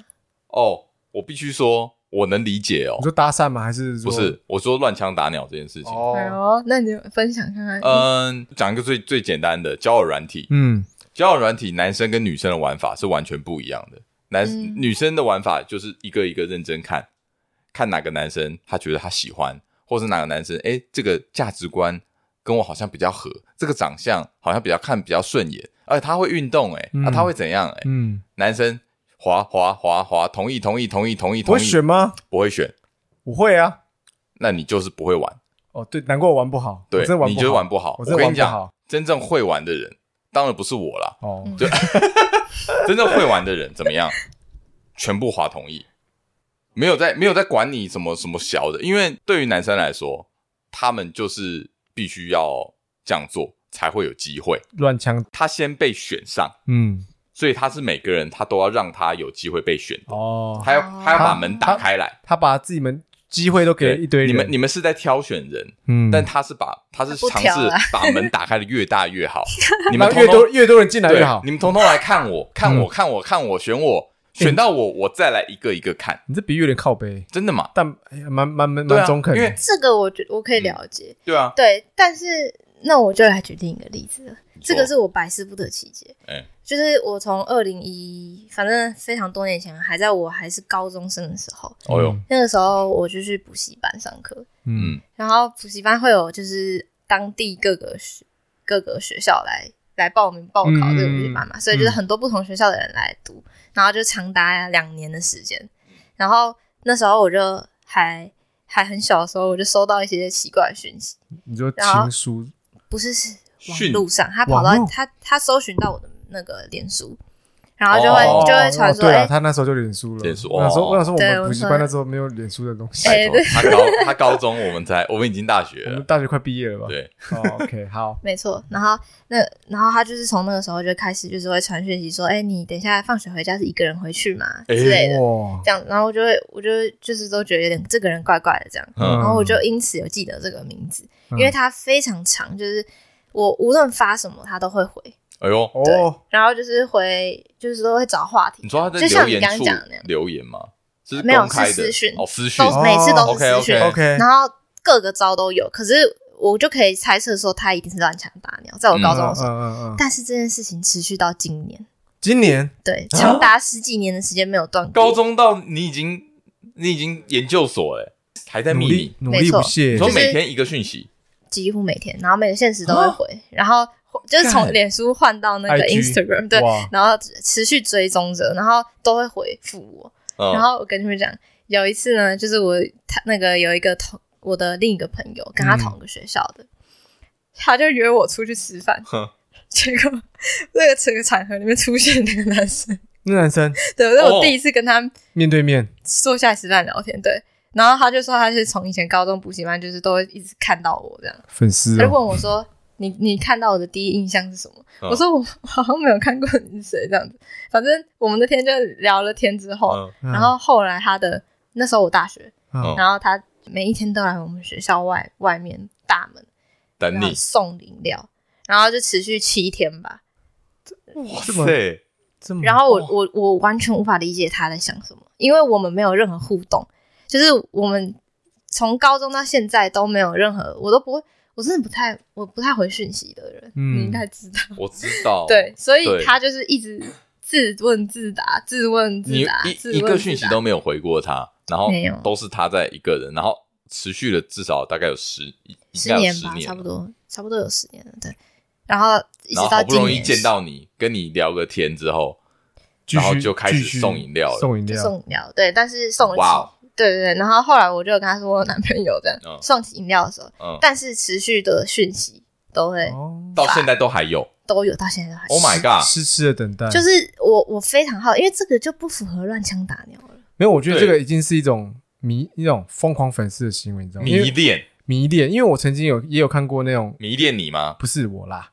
哦，我必须说，我能理解哦。你说搭讪吗？还是不是？我说乱枪打鸟这件事情。哦，那你分享看看。嗯，讲一个最最简单的交友软体。嗯，交友软体，男生跟女生的玩法是完全不一样的。男、嗯、女生的玩法就是一个一个认真看，看哪个男生他觉得他喜欢，或是哪个男生哎，这个价值观跟我好像比较合，这个长相好像比较看比较顺眼，而且他会运动哎，那、嗯啊、他会怎样哎？嗯，男生滑滑滑滑，同意同意同意同意同意，会选吗？不会选，不会啊，那你就是不会玩哦。对，难怪我玩不好，对，玩你就是玩不好。我，我跟你讲，真正会玩的人当然不是我啦。哦，对，[laughs] 真正会玩的人怎么样？全部滑同意，没有在没有在管你什么什么小的，因为对于男生来说，他们就是必须要这样做才会有机会。乱枪，他先被选上，嗯，所以他是每个人他都要让他有机会被选哦，他要他要把门打开来，他，他把自己门机会都给了一堆人。你们你们是在挑选人，嗯，但他是把他是尝试把门打开的越大越好，[laughs] 你们通通越多越多人进来越好，你们通通来看我看我看我看我选我。选到我，我再来一个一个看。你这比喻有点靠背，真的吗？但蛮蛮蛮蛮中肯的。因为这个，我觉我可以了解。对啊，对，但是那我就来举另一个例子了。这个是我百思不得其解。哎，就是我从二零一，反正非常多年前，还在我还是高中生的时候。哦哟，那个时候我就去补习班上课。嗯，然后补习班会有就是当地各个学各个学校来来报名报考这个补习班嘛，所以就是很多不同学校的人来读。然后就长达两年的时间，然后那时候我就还还很小的时候，我就收到一些奇怪的讯息。你就情书？不是，是网络上，他跑到他他搜寻到我的那个脸书。然后就会就会传说，对啊，他那时候就脸书了。脸书，我想说，我想说，我们补习班那时候没有脸书的东西。他高他高中，我们才我们已经大学了，我们大学快毕业了吧？对，OK，好，[laughs] 没错。然后那然后他就是从那个时候就开始，就是会传讯息说，哎，你等一下放学回家是一个人回去嘛之类的，这样。然后我就会，我就就是都觉得有点这个人怪怪的这样。然后我就因此有记得这个名字，因为他非常长，就是我无论发什么他都会回。哎呦，哦，然后就是回，就是说会找话题。你说他在留言处留言吗？是没有，是私讯，哦，私讯，每次都是私讯，OK，然后各个招都有，可是我就可以猜测说他一定是乱枪打鸟，在我高中的时候。但是这件事情持续到今年，今年？对，长达十几年的时间没有断过。高中到你已经，你已经研究所哎，还在努力努力不懈，说每天一个讯息，几乎每天，然后每个现实都会回，然后。就是从脸书换到那个 Instagram，对，然后持续追踪着，然后都会回复我。哦、然后我跟你们讲，有一次呢，就是我他那个有一个同我的另一个朋友跟他同一个学校的，嗯、他就约我出去吃饭。结果那个这个场合里面出现那个男生，那男生对，那我第一次跟他面对面坐下来吃饭聊天，对。然后他就说他是从以前高中补习班，就是都会一直看到我这样粉丝、哦，他就问我说。你你看到我的第一印象是什么？嗯、我说我好像没有看过你是谁这样子。反正我们那天就聊了天之后，嗯、然后后来他的那时候我大学，嗯、然后他每一天都来我们学校外外面大门等你送饮料，然后就持续七天吧。哇塞！这么然后我我我完全无法理解他在想什么，因为我们没有任何互动，就是我们从高中到现在都没有任何，我都不会。我真的不太，我不太回讯息的人，嗯、你应该知道。我知道，对，所以他就是一直自问自答，自问自答，你一一个讯息都没有回过他，然后都是他在一个人，然后持续了至少大概有十十年吧，差不多，差不多有十年了，对。然后一直到好不容易见到你，跟你聊个天之后，然后就开始送饮料了，送饮料，送饮料，对，但是送哇。对对对，然后后来我就跟他说我男朋友这样送饮料的时候，但是持续的讯息都会到现在都还有，都有到现在都还有。Oh my god！痴痴的等待，就是我我非常好，因为这个就不符合乱枪打鸟了。没有，我觉得这个已经是一种迷一种疯狂粉丝的行为，你知道吗？迷恋迷恋，因为我曾经有也有看过那种迷恋你吗？不是我啦，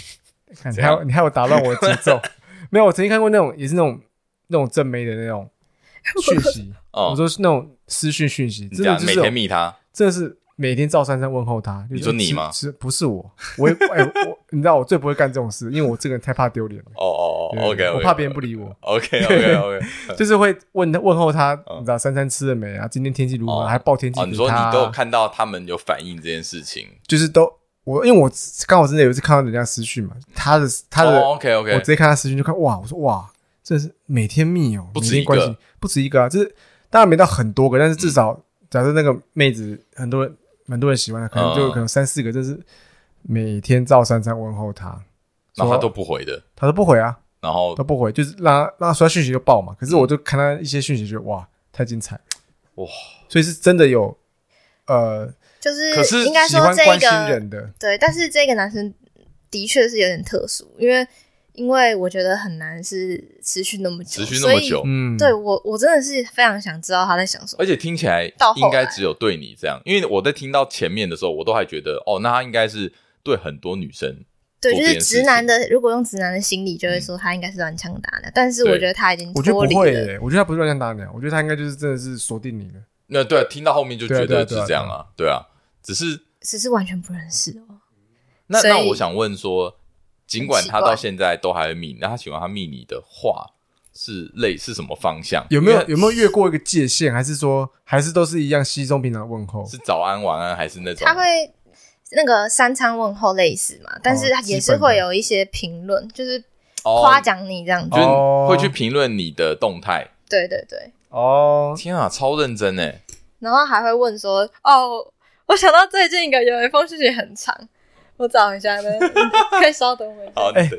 [laughs] 看你还你还有打乱我的节奏。[laughs] 没有，我曾经看过那种也是那种那种正妹的那种 [laughs] 讯息。我说是那种私讯讯息，真的就是每天密他，真的是每天赵珊珊问候他。你说你吗？是不是我？我 [laughs] 哎，我你知道我最不会干这种事，因为我这个人太怕丢脸了。哦哦哦，OK，我怕别人不理我。OK OK OK，[laughs] 就是会问问候他，你知道珊珊吃了没啊？今天天气如何？还报天气。你说你都有看到他们有反应这件事情，就是都我因为我刚好真的有一次看到人家私讯嘛，他的他的 OK OK，我直接看他私讯就看哇，我说哇。这是每天密哦，不止一个，不止一个啊！就是当然没到很多个，但是至少假设那个妹子很多人，蛮多人喜欢的，可能就可能三四个，就是每天照三餐问候她，然后他都不回的，他都不回啊，然后都不回，就是让他让他刷讯息就爆嘛。可是我就看他一些讯息，觉得哇，太精彩哇！所以是真的有呃，就是可是应该说这个对，但是这个男生的确是有点特殊，因为。因为我觉得很难是持续那么久，持续那么久，嗯，对我我真的是非常想知道他在想什么。而且听起来应该只有对你这样，因为我在听到前面的时候，我都还觉得哦，那他应该是对很多女生。对，就是直男的，如果用直男的心理，就会说他应该是乱枪打鸟。但是我觉得他已经脱离了，我觉得不会耶，我觉得他不是乱枪打的，我觉得他应该就是真的是锁定你了。那对，听到后面就觉得是这样啊，对啊，只是只是完全不认识哦。那那我想问说。尽管他到现在都还会密，那他喜欢他密你的话是类是什么方向？有没有有没有越过一个界限？还是说还是都是一样稀松平常的问候？是早安晚安还是那种？他会那个三餐问候类似嘛？但是他也是会有一些评论，就是夸奖你这样子，就会去评论你的动态。对对对，哦，天啊，超认真哎！然后还会问说：“哦，我想到最近一个有一封信息很长。”我找一下呢，[laughs] 可以稍等我一下。好，哎，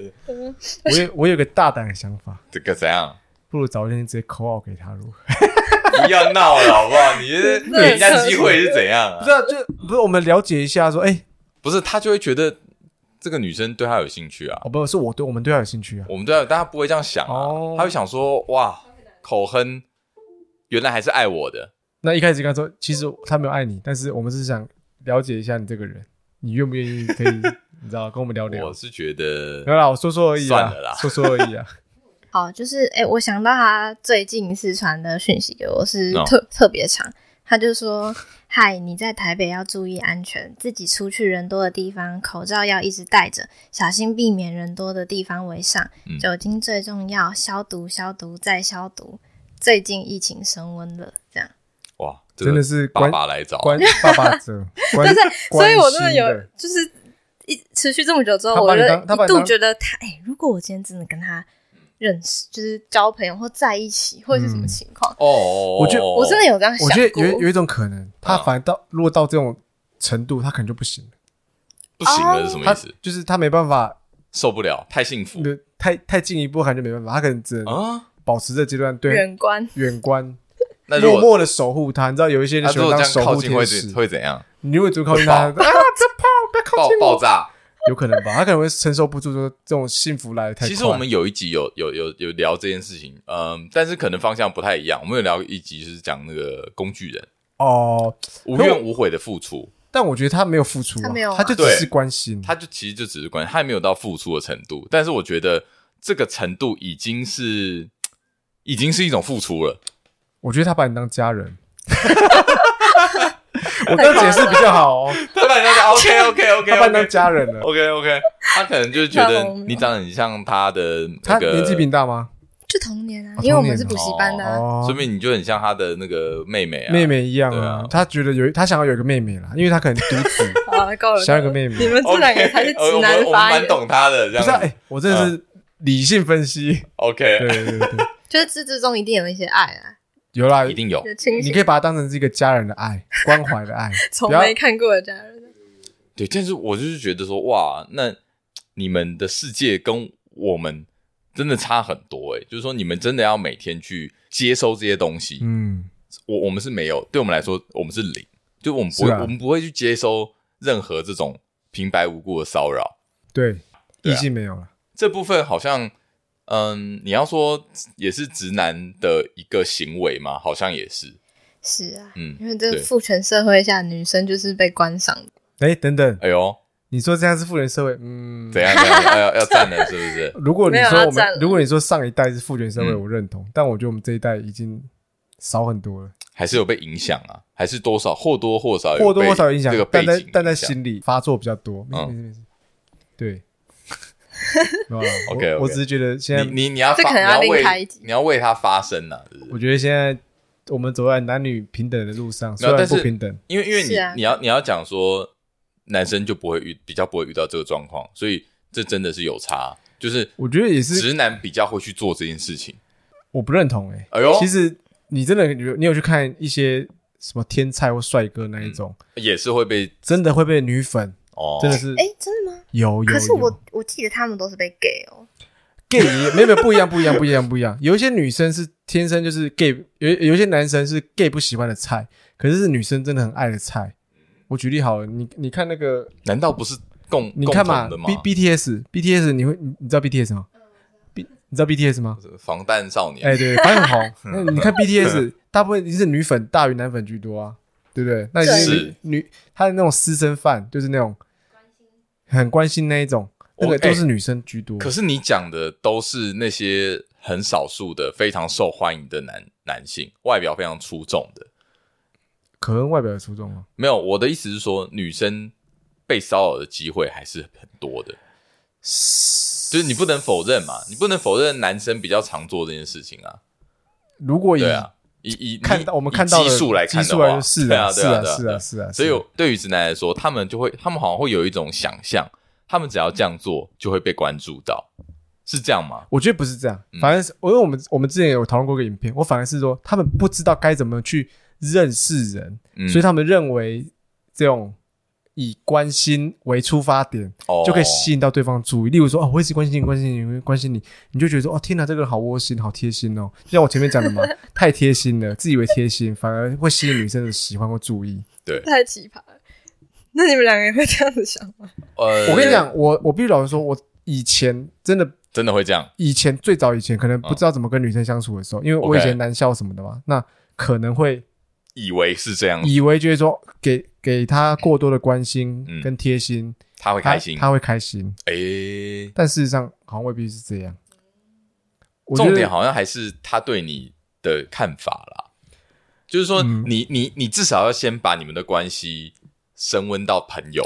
我有我有个大胆的想法，这个怎样？不如早一天直接 call out 给他如何？[laughs] 不要闹了好不好？你是给人家机会是怎样啊？不是，就不是我们了解一下，说，哎，不是他就会觉得这个女生对他有兴趣啊？哦，不是，我对我们对他有兴趣啊？我们对他，但他不会这样想啊，他会想说，哇，口哼，原来还是爱我的。那一开始跟他说，其实他没有爱你，但是我们是想了解一下你这个人。你愿不愿意可以，你知道，跟我们聊聊？我是觉得没有啦，我说说而已，算了啦，说说而已啊。[laughs] 好，就是哎、欸，我想到他最近是传的讯息给我，是特、哦、特别长。他就说：“嗨，你在台北要注意安全，自己出去人多的地方，口罩要一直戴着，小心避免人多的地方为上。嗯、酒精最重要，消毒、消毒再消毒。最近疫情升温了，这样。”哇。真的是爸爸来找，关 [laughs] 爸爸者，[laughs] 但是，所以我真的有，就是一持续这么久之后，我就一度觉得他，哎，如果我今天真的跟他认识，就是交朋友或在一起，或者是什么情况？哦，我觉得我真的有这样想，我觉得有有一种可能，他反而到如果到这种程度，他可能就不行了，不行了是什么意思？就是他没办法受不了，太幸福，太太进一步，可能就没办法，他可能只能保持这阶段对远观远观。默默的守护他，你知道有一些人喜欢当守护天使，会怎样？你如果只靠近他，啊，这炮不要靠近我，爆炸，有可能吧？他可能会承受不住说这种幸福来的太快。其实我们有一集有有有有聊这件事情，嗯，但是可能方向不太一样。我们有聊一集就是讲那个工具人哦，无怨无悔的付出，但我觉得他没有付出，他没有，他就只是关心，他就其实就只是关心，他也没有到付出的程度。但是我觉得这个程度已经是已经是一种付出了。我觉得他把你当家人，[laughs] 我这样解释比较好哦。他把你当 OK OK OK，他把你当家人了。OK OK，[laughs] 他可能就是觉得你长得很像他的那个。他年纪比你大吗？就同年啊，因为我们是补习班的，说明你就很像他的那个妹妹啊，妹妹一样啊。他觉得有他想要有一个妹妹啦，因为他可能独子，[laughs] 想要一个妹妹。你们这两个才是直男发言，蛮懂他的。不是，哎，我真的是理性分析。OK，对对对，就是自之中一定有一些爱啊。有啦，一定有。你可以把它当成是一个家人的爱，[laughs] 关怀的爱，从没看过的家人。对，但是我就是觉得说，哇，那你们的世界跟我们真的差很多诶，就是说，你们真的要每天去接收这些东西。嗯，我我们是没有，对我们来说，我们是零，就我们不会，我们不会去接收任何这种平白无故的骚扰。对，异性没有了。这部分好像。嗯，你要说也是直男的一个行为吗？好像也是。是啊，嗯，因为这个父权社会下，女生就是被观赏的。哎，等等，哎呦，你说这样是父权社会？嗯，怎样？要要要赞了，是不是？[laughs] 如果你说我们，如果你说上一代是父权社会，我认同。但我觉得我们这一代已经少很多了。还是有被影响啊？还是多少或多或少或多或少影响这个但在但在心里发作比较多。嗯，对。[laughs] [laughs] OK，我只是觉得现在你你你要发你要为你要为他发声呐。我觉得现在我们走在男女平等的路上，虽然不平等，因为因为你你要你要讲说男生就不会遇比较不会遇到这个状况，所以这真的是有差。就是我觉得也是直男比较会去做这件事情，我不认同哎。哎呦，其实。你真的有你有去看一些什么天菜或帅哥那一种，也是会被真的会被女粉哦，真的是哎，真的吗？有有，可是我我记得他们都是被 gay 哦，gay 没有没有不一样不一样不一样不一样，有一些女生是天生就是 gay，有有一些男生是 gay 不喜欢的菜，可是是女生真的很爱的菜。我举例好了，你你看那个，难道不是共你看嘛？B B T S B T S 你会你知道 B T S 吗？B？你知道 BTS 吗？防弹少年，哎，对，反正很红。[laughs] 那你看 BTS，大部分一定是女粉大于男粉居多啊，对不对？那是女，他的那种私生饭，就是那种很关心那一种，那个都是女生居多。可是你讲的都是那些很少数的非常受欢迎的男男性，外表非常出众的。可能外表出众吗？没有，我的意思是说，女生被骚扰的机会还是很多的。就是你不能否认嘛，你不能否认男生比较常做这件事情啊。如果以啊，以以看到我们看到基数来看的话，是啊，是啊，是啊，是啊。所以对于直男来说，他们就会，他们好像会有一种想象，他们只要这样做就会被关注到，是这样吗？我觉得不是这样，反正我因为我们我们之前有讨论过一个影片，我反而是说他们不知道该怎么去认识人，所以他们认为这种。以关心为出发点，就可以吸引到对方注意。例如说，哦，我一直关心你，关心你，关心你，你就觉得说，哦，天哪，这个人好窝心，好贴心哦。就像我前面讲的嘛，[laughs] 太贴心了，自以为贴心，反而会吸引女生的喜欢或注意。对，太奇葩了。那你们两个人会这样子想吗？呃，我跟你讲，我我必须老实说，我以前真的真的会这样。以前最早以前，可能不知道怎么跟女生相处的时候，因为我以前男校什么的嘛，那可能会。以为是这样，以为就是说给给他过多的关心跟贴心，他会开心，他会开心。诶，但事实上好像未必是这样。重点好像还是他对你的看法啦，就是说你你你至少要先把你们的关系升温到朋友，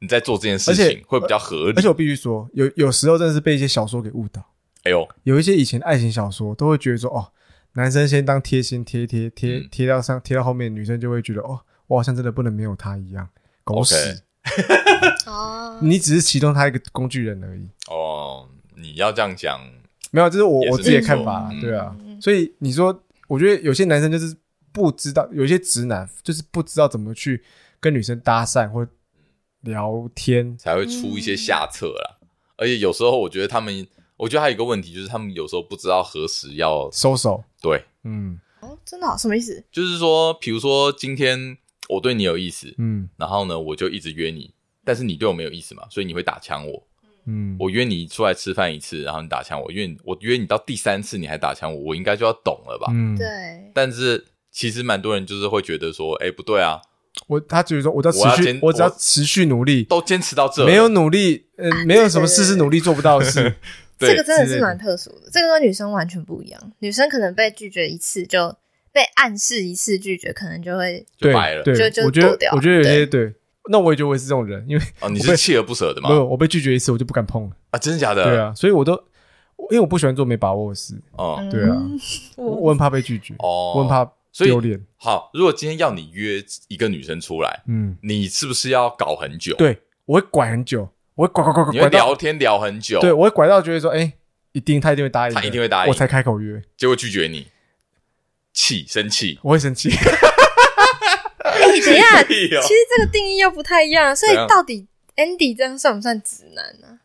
你在做这件事情会比较合理。而且我必须说，有有时候真的是被一些小说给误导。哎呦，有一些以前爱情小说都会觉得说哦。男生先当贴心贴贴贴贴到上贴到后面，女生就会觉得哦，我好像真的不能没有他一样，狗屎！[laughs] 哦，你只是其中他一个工具人而已。哦，你要这样讲，没有，这是我我自己的看法，对啊。所以你说，我觉得有些男生就是不知道，有些直男就是不知道怎么去跟女生搭讪或聊天，才会出一些下策啦。而且有时候我觉得他们。我觉得还有一个问题，就是他们有时候不知道何时要收手。对，嗯，哦，真的，什么意思？就是说，比如说今天我对你有意思，嗯，然后呢，我就一直约你，但是你对我没有意思嘛，所以你会打枪我，嗯，我约你出来吃饭一次，然后你打枪我，因为我约你到第三次你还打枪我，我应该就要懂了吧？嗯，对。但是其实蛮多人就是会觉得说，哎，不对啊，我他觉得说，我只要持续，我只要持续努力，都坚持到这，没有努力，嗯，没有什么事是努力做不到的事。[laughs] 这个真的是蛮特殊的，这个跟女生完全不一样。女生可能被拒绝一次，就被暗示一次拒绝，可能就会就白了，就就我觉得我觉得有些对，那我也觉得我也是这种人，因为哦，你是锲而不舍的吗？没有，我被拒绝一次，我就不敢碰了啊！真的假的？对啊，所以我都因为我不喜欢做没把握的事哦，对啊，我很怕被拒绝哦，我很怕丢脸。好，如果今天要你约一个女生出来，嗯，你是不是要搞很久？对，我会拐很久。我会拐拐拐拐，你会聊天聊很久。对，我会拐到觉得说，哎，一定他一定会答应，他一定会答应，我才开口约，结果拒绝你，气生气，我会生气。哎，等一下，其实这个定义又不太一样，所以到底 Andy 这样算不算直男呢？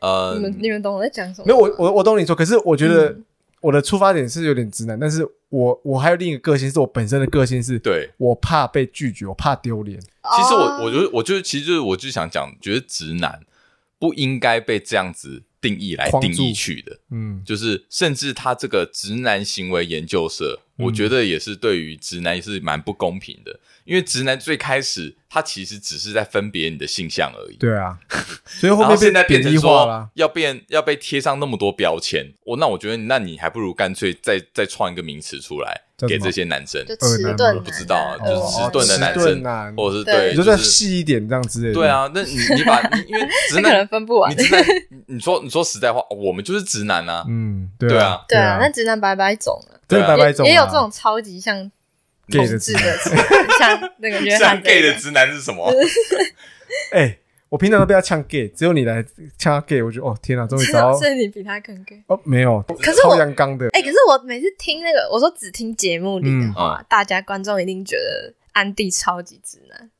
呃，你们你们懂我在讲什么？没有，我我我懂你说，可是我觉得我的出发点是有点直男，但是我我还有另一个个性，是我本身的个性是，对，我怕被拒绝，我怕丢脸。其实我，我觉得，我就其实就是，我就想讲，觉得直男不应该被这样子定义来定义去的。嗯，就是甚至他这个直男行为研究社我觉得也是对于直男也是蛮不公平的，因为直男最开始他其实只是在分别你的性向而已。对啊，[laughs] 所以后面现在变成说要变要被贴上那么多标签，我那我觉得那你还不如干脆再再创一个名词出来。给这些男生，就迟钝，不知道啊，就是迟钝的男生，或者是对，你就再细一点这样之类的。对啊，那你你把，因为 [laughs] 直男可能分不完。你直男，你说你说实在话，我们就是直男啊。嗯，对啊，对啊，那直男百百种啊，也有这种超级像 gay 的直男，[laughs] 像那个像 gay 的直男是什么？[laughs] 哎。我平常都被他呛 gay，只有你来呛 gay，我觉得哦天哪，终于找 [laughs] 到。是你比他更 gay 哦，没有，可是我超阳刚的。哎、欸，可是我每次听那个，我说只听节目里的话，嗯、大家观众一定觉得安迪超级直男。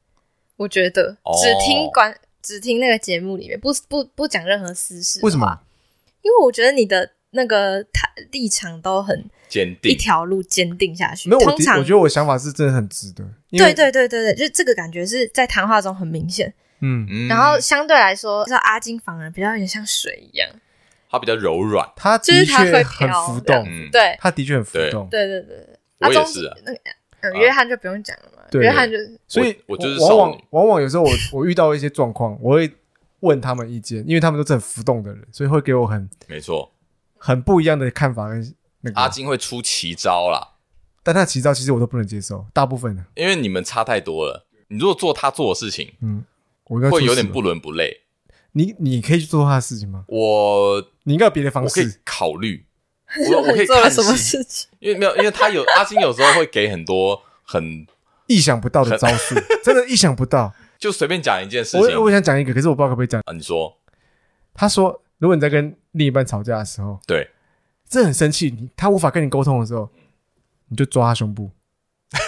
我觉得只听观，哦、只听那个节目里面，不不不讲任何私事。为什么？因为我觉得你的那个他立场都很坚定，一条路坚定下去。没有，通常我觉得我想法是真的很值得。对对对对对，就这个感觉是在谈话中很明显。嗯，然后相对来说，像阿金反而比较有点像水一样，他比较柔软，他就是他会很浮动，对，他的确很浮动，对。对对对。我也是啊，那个约翰就不用讲了嘛，约翰就所以，我就是往往往往有时候我 [laughs] 我遇到一些状况，我会问他们意见，因为他们都是很浮动的人，所以会给我很没错，很不一样的看法跟那个。阿金会出奇招啦，但他奇招其实我都不能接受，大部分的，因为你们差太多了。你如果做他做的事情，嗯。我应该会有点不伦不类。你你可以去做他的事情吗？我你应该有别的方式。我可以考虑。[laughs] 我我可以看什么事情？因为没有，因为他有阿金，有时候会给很多很意想不到的招数，[laughs] 真的意想不到。就随便讲一件事情，我我想讲一个，可是我不知道可不可以讲啊？你说，他说，如果你在跟另一半吵架的时候，对，这很生气，你他无法跟你沟通的时候，你就抓他胸部，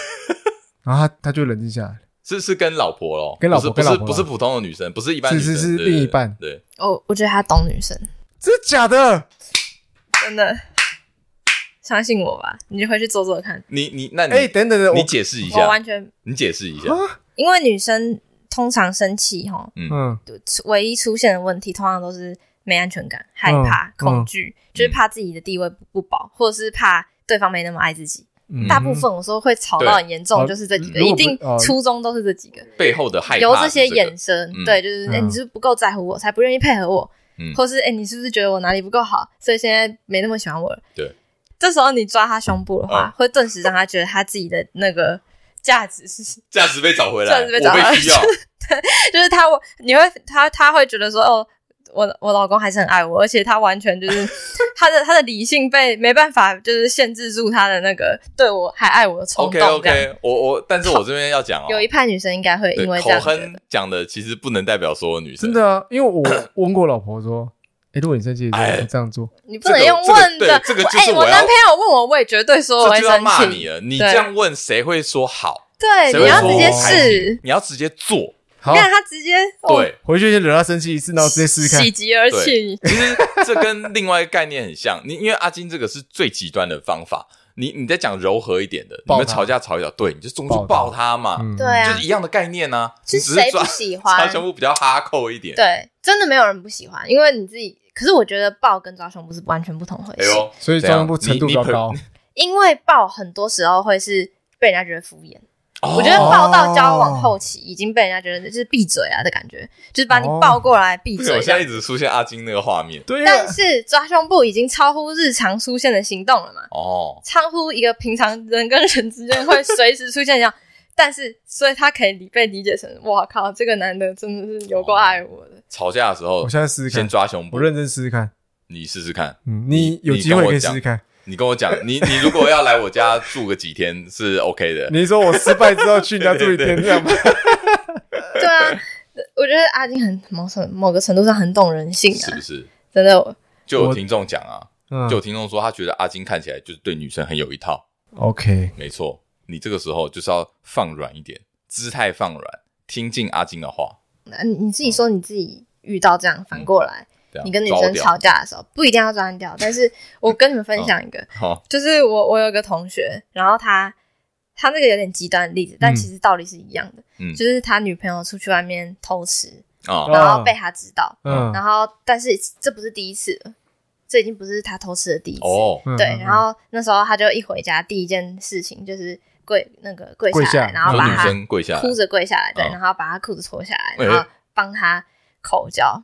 [laughs] 然后他他就冷静下来。是是跟老婆咯，跟老婆，不是不是普通的女生，不是一般女生，是是是另一半。对，哦，我觉得他懂女生，真的假的？真的，相信我吧，你就回去做做看。你你那你，哎，等等等，你解释一下，我完全，你解释一下，因为女生通常生气哈，嗯，唯一出现的问题通常都是没安全感、害怕、恐惧，就是怕自己的地位不保，或者是怕对方没那么爱自己。大部分我说会吵到很严重，就是这几个，一定初衷都是这几个背后的害怕，由这些衍生，对，就是哎，你是不是不够在乎我，才不愿意配合我，或是哎，你是不是觉得我哪里不够好，所以现在没那么喜欢我了？对，这时候你抓他胸部的话，会顿时让他觉得他自己的那个价值是价值被找回来，价值被找回来，[laughs] 对，就是他，你会他他会觉得说哦。我我老公还是很爱我，而且他完全就是 [laughs] 他的他的理性被没办法就是限制住他的那个对我还爱我的冲动。OK OK，我我但是我这边要讲哦，[laughs] 有一派女生应该会因为这样。口哼讲的其实不能代表所有女生。真的啊，因为我问过老婆说，哎，如果你生气，你这样做，你不能用问的。这个就是我男朋友问我，我也绝对说我会生气。骂你了，你这样问谁会说好？对，你要直接试，你要直接做。你看他直接对，回去先惹他生气一次，然后直接试试看，喜极而泣。其实这跟另外一个概念很像，你因为阿金这个是最极端的方法，你你在讲柔和一点的，你们吵架吵一吵，对，你就中去抱他。嘛，对啊，就是一样的概念呢。其实谁不喜欢？抓胸部比较哈扣一点，对，真的没有人不喜欢，因为你自己。可是我觉得抱跟抓胸部是完全不同回事，所以抓胸部程度比较高。因为抱很多时候会是被人家觉得敷衍。我觉得抱到交往后期，已经被人家觉得就是闭嘴啊的感觉，就是把你抱过来闭嘴。我现在一直出现阿金那个画面，对。但是抓胸部已经超乎日常出现的行动了嘛？哦，超乎一个平常人跟人之间会随时出现一样。[laughs] 但是，所以他可以理被理解成，哇靠，这个男的真的是有够爱我的。吵架的时候，我现在试试看，先抓胸部，我认真试试看。你试试看，嗯，你有机会可以试试看。你跟我讲，你 [laughs] 你如果要来我家住个几天是 OK 的。你说我失败之后去你家住一天这样吗？对啊，我觉得阿金很某程某个程度上很懂人性啊，是不是？真的，就有听众讲啊，就有听众说他觉得阿金看起来就是对女生很有一套。OK，没错，你这个时候就是要放软一点，姿态放软，听进阿金的话。那你你自己说你自己遇到这样反过来。你跟女生吵架的时候，不一定要抓掉，[laughs] 但是我跟你们分享一个，就是我我有个同学，然后他他那个有点极端的例子，但其实道理是一样的，就是他女朋友出去外面偷吃，然后被他知道，然后但是这不是第一次了，这已经不是他偷吃的第一次。哦，对。然后那时候他就一回家，第一件事情就是跪那个跪下来，然后把他哭着跪下来，对，然后把他裤子脱下来，然后帮他口交。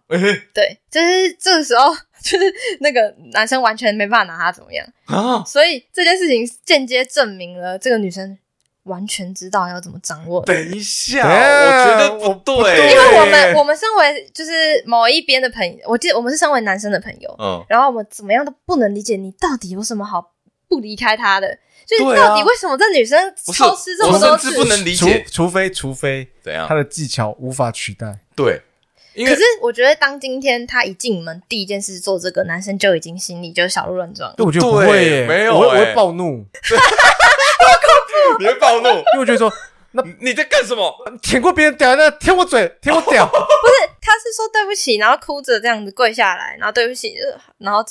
对，就是这个时候，[laughs] 就是那个男生完全没办法拿他怎么样啊。所以这件事情间接证明了这个女生。完全知道要怎么掌握。等一下，我觉得不对，因为我们我们身为就是某一边的朋友，我记得我们是身为男生的朋友，嗯，然后我们怎么样都不能理解你到底有什么好不离开他的，就是到底为什么这女生超吃这么多次，不能理解，除非除非怎样，他的技巧无法取代，对。可是我觉得，当今天他一进门，第一件事做这个，男生就已经心里就小鹿乱撞。我觉得不会，没有，我我会暴怒。你会暴怒，因为我觉得说，那你在干什么？舔过别人屌，那舔我嘴，舔我屌。不是，他是说对不起，然后哭着这样子跪下来，然后对不起，然后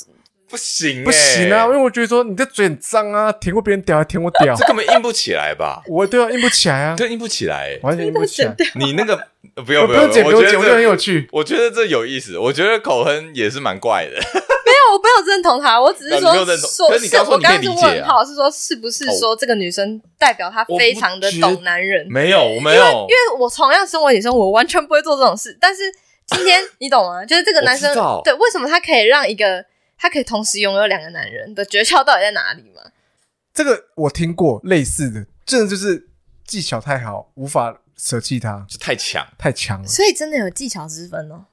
不行，不行啊！因为我觉得说你的嘴很脏啊，舔过别人屌还舔我屌，这根本硬不起来吧？我对啊，硬不起来啊，这硬不起来，完全硬不起来。你那个不用不用剪，不要剪，我觉得很有趣。我觉得这有意思，我觉得口哼也是蛮怪的。[laughs] 没有我没有认同他，我只是说说，是我刚刚是问好，是说是不是说这个女生代表她非常的懂男人？没有，我没有，因为我同样身为女生，我完全不会做这种事。但是今天 [laughs] 你懂吗？就是这个男生对，为什么他可以让一个他可以同时拥有两个男人的诀窍到底在哪里吗？这个我听过类似的，真的就是技巧太好，无法舍弃他，就太强。太强了，所以真的有技巧之分哦。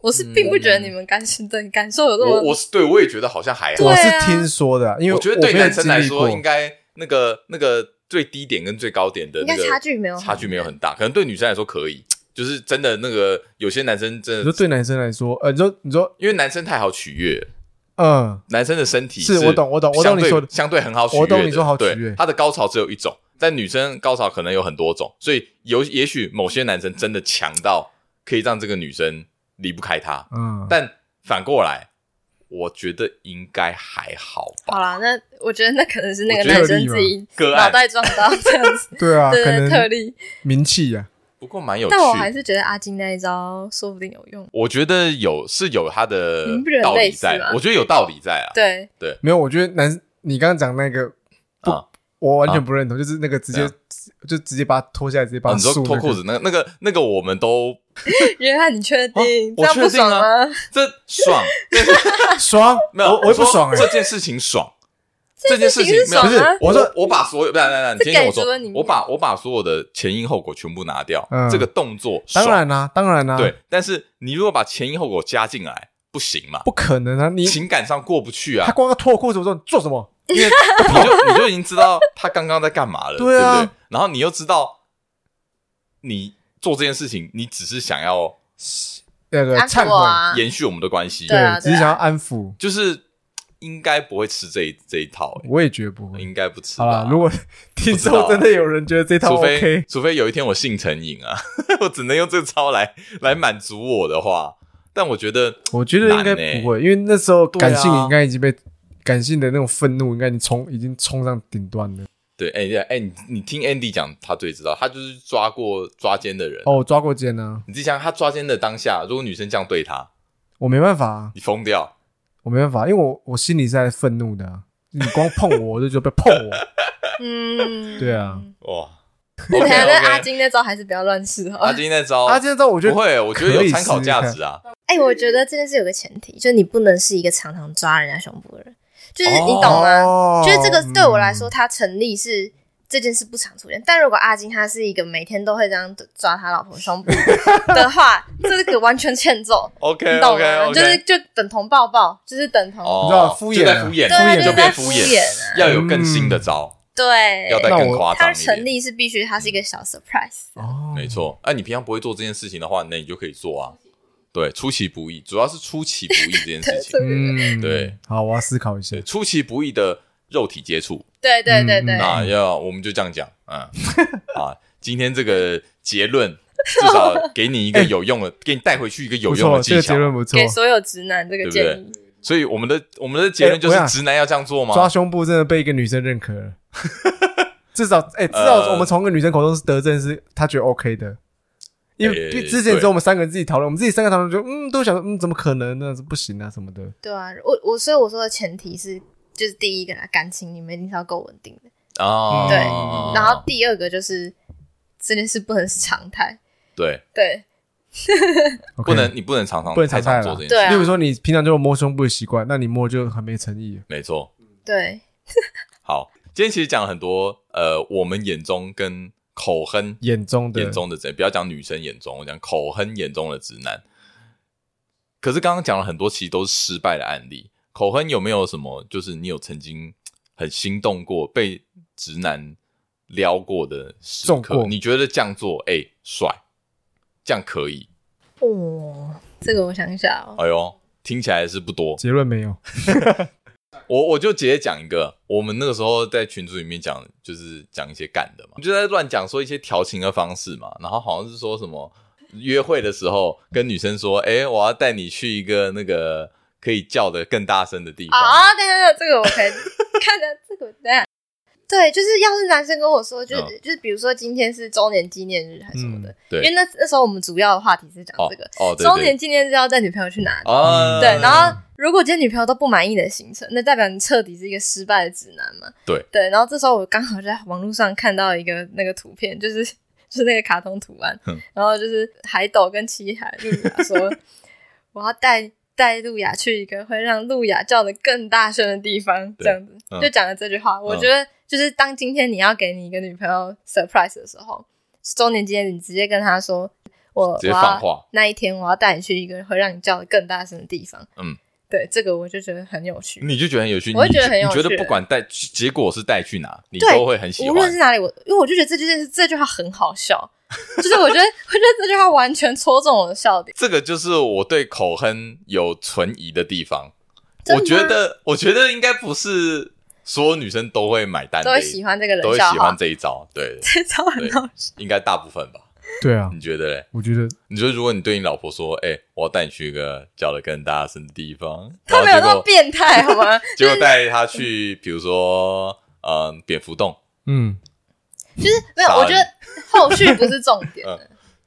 我是并不觉得你们感情的感受有这么，我我是对我也觉得好像还好。我是听说的，因为我觉得对男生来说，应该那个那个最低点跟最高点的那个差距没有差距没有很大，可能对女生来说可以，就是真的那个有些男生真的，你说对男生来说，呃，你说你说，因为男生太好取悦，嗯，男生的身体是我懂我懂我懂你说的。相对很好取悦，我懂你说好取悦，他的高潮只有一种，但女生高潮可能有很多种，所以有也许某些男生真的强到可以让这个女生。离不开他，嗯，但反过来，我觉得应该还好吧。好啦，那我觉得那可能是那个男生自己脑袋撞到这样子，[laughs] 对啊，可能特例。名气呀。不过蛮有趣，但我还是觉得阿金那一招说不定有用。我觉得有是有他的道理在，我觉得有道理在啊。对对，没有，我觉得男，你刚刚讲那个不。我完全不认同，就是那个直接就直接把他脱下来，直接把他脱裤子，那个那个那个我们都。约翰，你确定？[laughs] 这样不爽吗？这爽，[laughs] 爽没有？我我不爽哎，这件事情爽，这件事情没有。不是，我说我把所有，不不不，你听听我说，我把我把所有的前因后果全部拿掉，这个动作当然啦，当然啦，对。但是你如果把前因后果加进来，不行嘛？不可能啊！你情感上过不去啊！他光要脱裤子，我说你做什么？[laughs] 因为你就你就已经知道他刚刚在干嘛了，[laughs] 对啊，对不对？然后你又知道你做这件事情，你只是想要那个忏悔，延续我们的关系，对，只是想要安抚，就是应该不会吃这一这一套。我也觉得不会，应该不吃。好了，如果 [laughs] 听说真的有人觉得这套 OK，除非有一天我性成瘾啊，[laughs] 我只能用这招来 [laughs] 来满足我的话，但我觉得，我觉得应该不会，因为那时候感性应该已经被。感性的那种愤怒，应该你冲已经冲上顶端了。对，哎、欸，哎、欸，你你听 Andy 讲，他最知道，他就是抓过抓奸的人。哦，抓过奸呢。你自己想，他抓奸的当下，如果女生这样对他，我没办法、啊，你疯掉，我没办法，因为我我心里是在愤怒的、啊。你光碰我，我就觉得不要碰我。[laughs] 嗯，对啊，哇。我觉得阿金那招还是不要乱试哈。阿金那招，阿金那招，我觉得不会，我觉得有参考价值啊。哎、欸，我觉得这件事有个前提，就是你不能是一个常常抓人家胸部的人。就是你懂吗？哦、就是这个对我来说，它成立是这件事不常出现。嗯、但如果阿金他是一个每天都会这样抓他老婆胸部的话，这个完全欠揍。OK，你懂吗？Okay, okay. 就是就等同抱抱，就是等同，哦、你知道敷衍，敷衍，对，敷衍就变敷衍，要有更新的招。对，要再更夸张。它的成立是必须，它是一个小 surprise。哦，没错。哎，你平常不会做这件事情的话，那你就可以做啊。对，出其不意，主要是出其不意这件事情。嗯，对。好，我要思考一下。出其不意的肉体接触。对对对对。那要我们就这样讲，嗯，[laughs] 啊，今天这个结论至少给你一个有用的，[laughs] 给你带回去一个有用的技巧。这个结论不错。给所有直男这个建议。所以我们的我们的结论就是直男要这样做吗？抓胸部真的被一个女生认可了。[laughs] 至少，哎，至少我们从一个女生口中是得证，是她觉得 OK 的。因为之前只有我们三个人自己讨论，我们自己三个讨论就嗯，都想嗯，怎么可能呢？不行啊，什么的。对啊，我我所以我说的前提是，就是第一个啦，感情你们一定是要够稳定的哦。对，然后第二个就是这件事不能是常态。对 [laughs] 对，不能你不能常常不能常常做这件事。对，例如说你平常就摸胸部的习惯，那你摸就很没诚意。没错。对。[laughs] 好，今天其实讲了很多呃，我们眼中跟。口哼眼中的眼中的直男，不要讲女生眼中，我讲口哼眼中的直男。可是刚刚讲了很多，其实都是失败的案例。口哼有没有什么？就是你有曾经很心动过，被直男撩过的时刻？你觉得这样做，哎、欸，帅，这样可以？哦，这个我想一下哦。哎呦，听起来是不多。结论没有。[laughs] 我我就直接讲一个，我们那个时候在群组里面讲，就是讲一些干的嘛，就在乱讲说一些调情的方式嘛，然后好像是说什么约会的时候跟女生说，哎，我要带你去一个那个可以叫的更大声的地方啊，等下，这个我可以看着这个。对，就是要是男生跟我说，就是、嗯、就是比如说今天是周年纪念日还是什么的，嗯、对，因为那那时候我们主要的话题是讲这个哦，哦，周年纪念日要带女朋友去哪里？哦，对，然后如果今天女朋友都不满意的行程，那代表你彻底是一个失败的直男嘛？对对，然后这时候我刚好在网络上看到一个那个图片，就是就是那个卡通图案，嗯、然后就是海斗跟七海路亚说，[laughs] 我要带。带路亚去一个会让路亚叫的更大声的地方，这样子、嗯、就讲了这句话。我觉得就是当今天你要给你一个女朋友 surprise 的时候，周年纪念你直接跟她说，我直接放话，那一天我要带你去一个会让你叫的更大声的地方。嗯，对，这个我就觉得很有趣。你就觉得很有趣，我会觉得很有趣。你觉得不管带结果是带去哪，你都会很喜欢。无论是哪里，我因为我就觉得这件事这句话很好笑。[laughs] 就是我觉得，我觉得这句话完全戳中我的笑点。这个就是我对口哼有存疑的地方。我觉得，我觉得应该不是所有女生都会买单，都会喜欢这个人，都会喜欢这一招。对，[laughs] 这招很好笑。应该大部分吧？[laughs] 对啊，你觉得嘞？我觉得，你觉得如果你对你老婆说：“哎，我要带你去一个叫的更大声的地方。”他没有那么变态好吗？结果带她去，比如说，嗯，蝙蝠洞。嗯。就是没有，我觉得后续不是重点。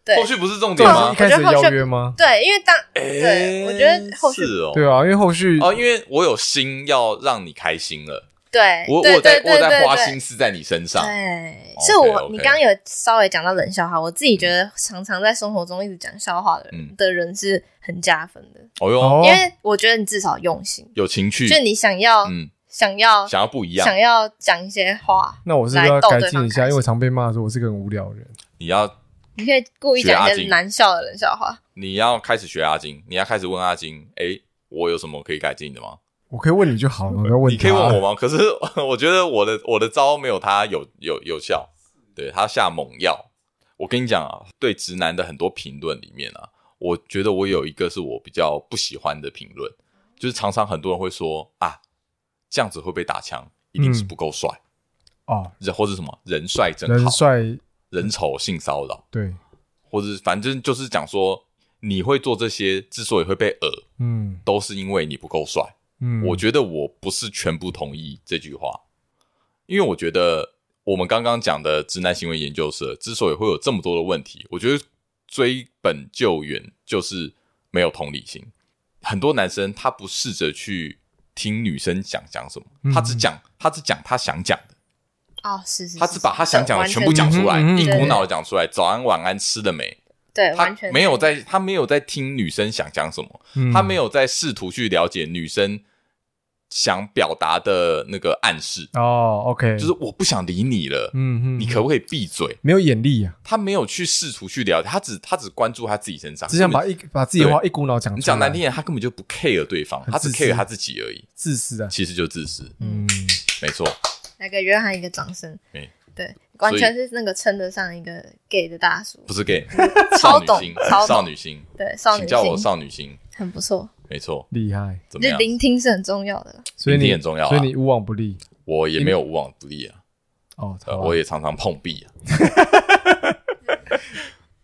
对，后续不是重点吗？一开始邀约吗？对，因为当对，我觉得后续是哦，对啊，因为后续哦，因为我有心要让你开心了。对，我我在我在花心思在你身上。对，是我你刚刚有稍微讲到冷笑话，我自己觉得常常在生活中一直讲笑话的人的人是很加分的。哦哟，因为我觉得你至少用心，有情趣，就你想要嗯。想要想要不一样，想要讲一些话，那我是不是要改进一下？因为我常被骂说我是个很无聊的人。你要，你可以故意讲一些难笑的冷笑话。你要开始学阿金，你要开始问阿金，哎，我有什么可以改进的吗？我可以问你就好了，[laughs] 不要问。你可以问我吗？可是 [laughs] 我觉得我的我的招没有他有有有效，对他下猛药。我跟你讲啊，对直男的很多评论里面啊，我觉得我有一个是我比较不喜欢的评论，就是常常很多人会说啊。这样子会被打枪，一定是不够帅。哦，或者什么人帅真好，人帅。人丑性骚扰，对，或者反正就是讲说你会做这些，之所以会被恶，嗯，都是因为你不够帅，嗯，我觉得我不是全部同意这句话，因为我觉得我们刚刚讲的直男行为研究社之所以会有这么多的问题，我觉得追本究源就是没有同理心，很多男生他不试着去。听女生想讲什么，他只讲他只讲他想讲的。哦，是是，他只把他想讲的全部讲出来，一股脑的讲出来。早安晚安吃了没？对，他没有在，他没有在听女生想讲什么，他没有在试图去了解女生想表达的那个暗示。哦，OK，就是我不想理你了，嗯嗯，你可不可以闭嘴？没有眼力啊，他没有去试图去了解，他只他只关注他自己身上，只想把一把自己的话一股脑讲出来。你讲难听点，他根本就不 care 对方，他只 care 他自己而已，自私啊，其实就自私。嗯，没错。来给约翰一个掌声。对，完全是那个称得上一个 gay 的大叔，不是 gay，超懂，少女心，对，少女心，请叫我少女心，很不错。没错，厉害，怎么样？聆听是很重要的，所以你很重要，所以你无往不利。我也没有无往不利啊，哦，我也常常碰壁啊。[laughs]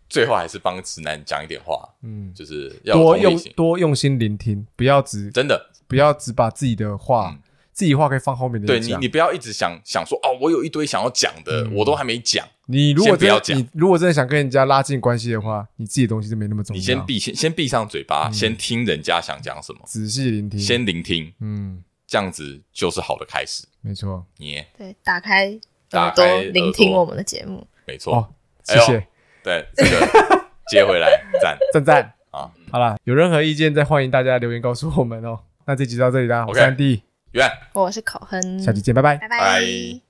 最后还是帮直男讲一点话，嗯，就是要多用多用心聆听，不要只真的。不要只把自己的话自己话可以放后面的。对你，你不要一直想想说哦，我有一堆想要讲的，我都还没讲。你如果不要讲，你如果真的想跟人家拉近关系的话，你自己的东西就没那么重要。你先闭先先闭上嘴巴，先听人家想讲什么，仔细聆听，先聆听，嗯，这样子就是好的开始。没错，你对，打开耳朵聆听我们的节目，没错，谢谢。对，这个接回来，赞 [laughs] 赞赞啊！好了，有任何意见再欢迎大家留言告诉我们哦。那这集到这里啦，我是安迪，远，我是口哼，下期见，拜。拜，拜。拜。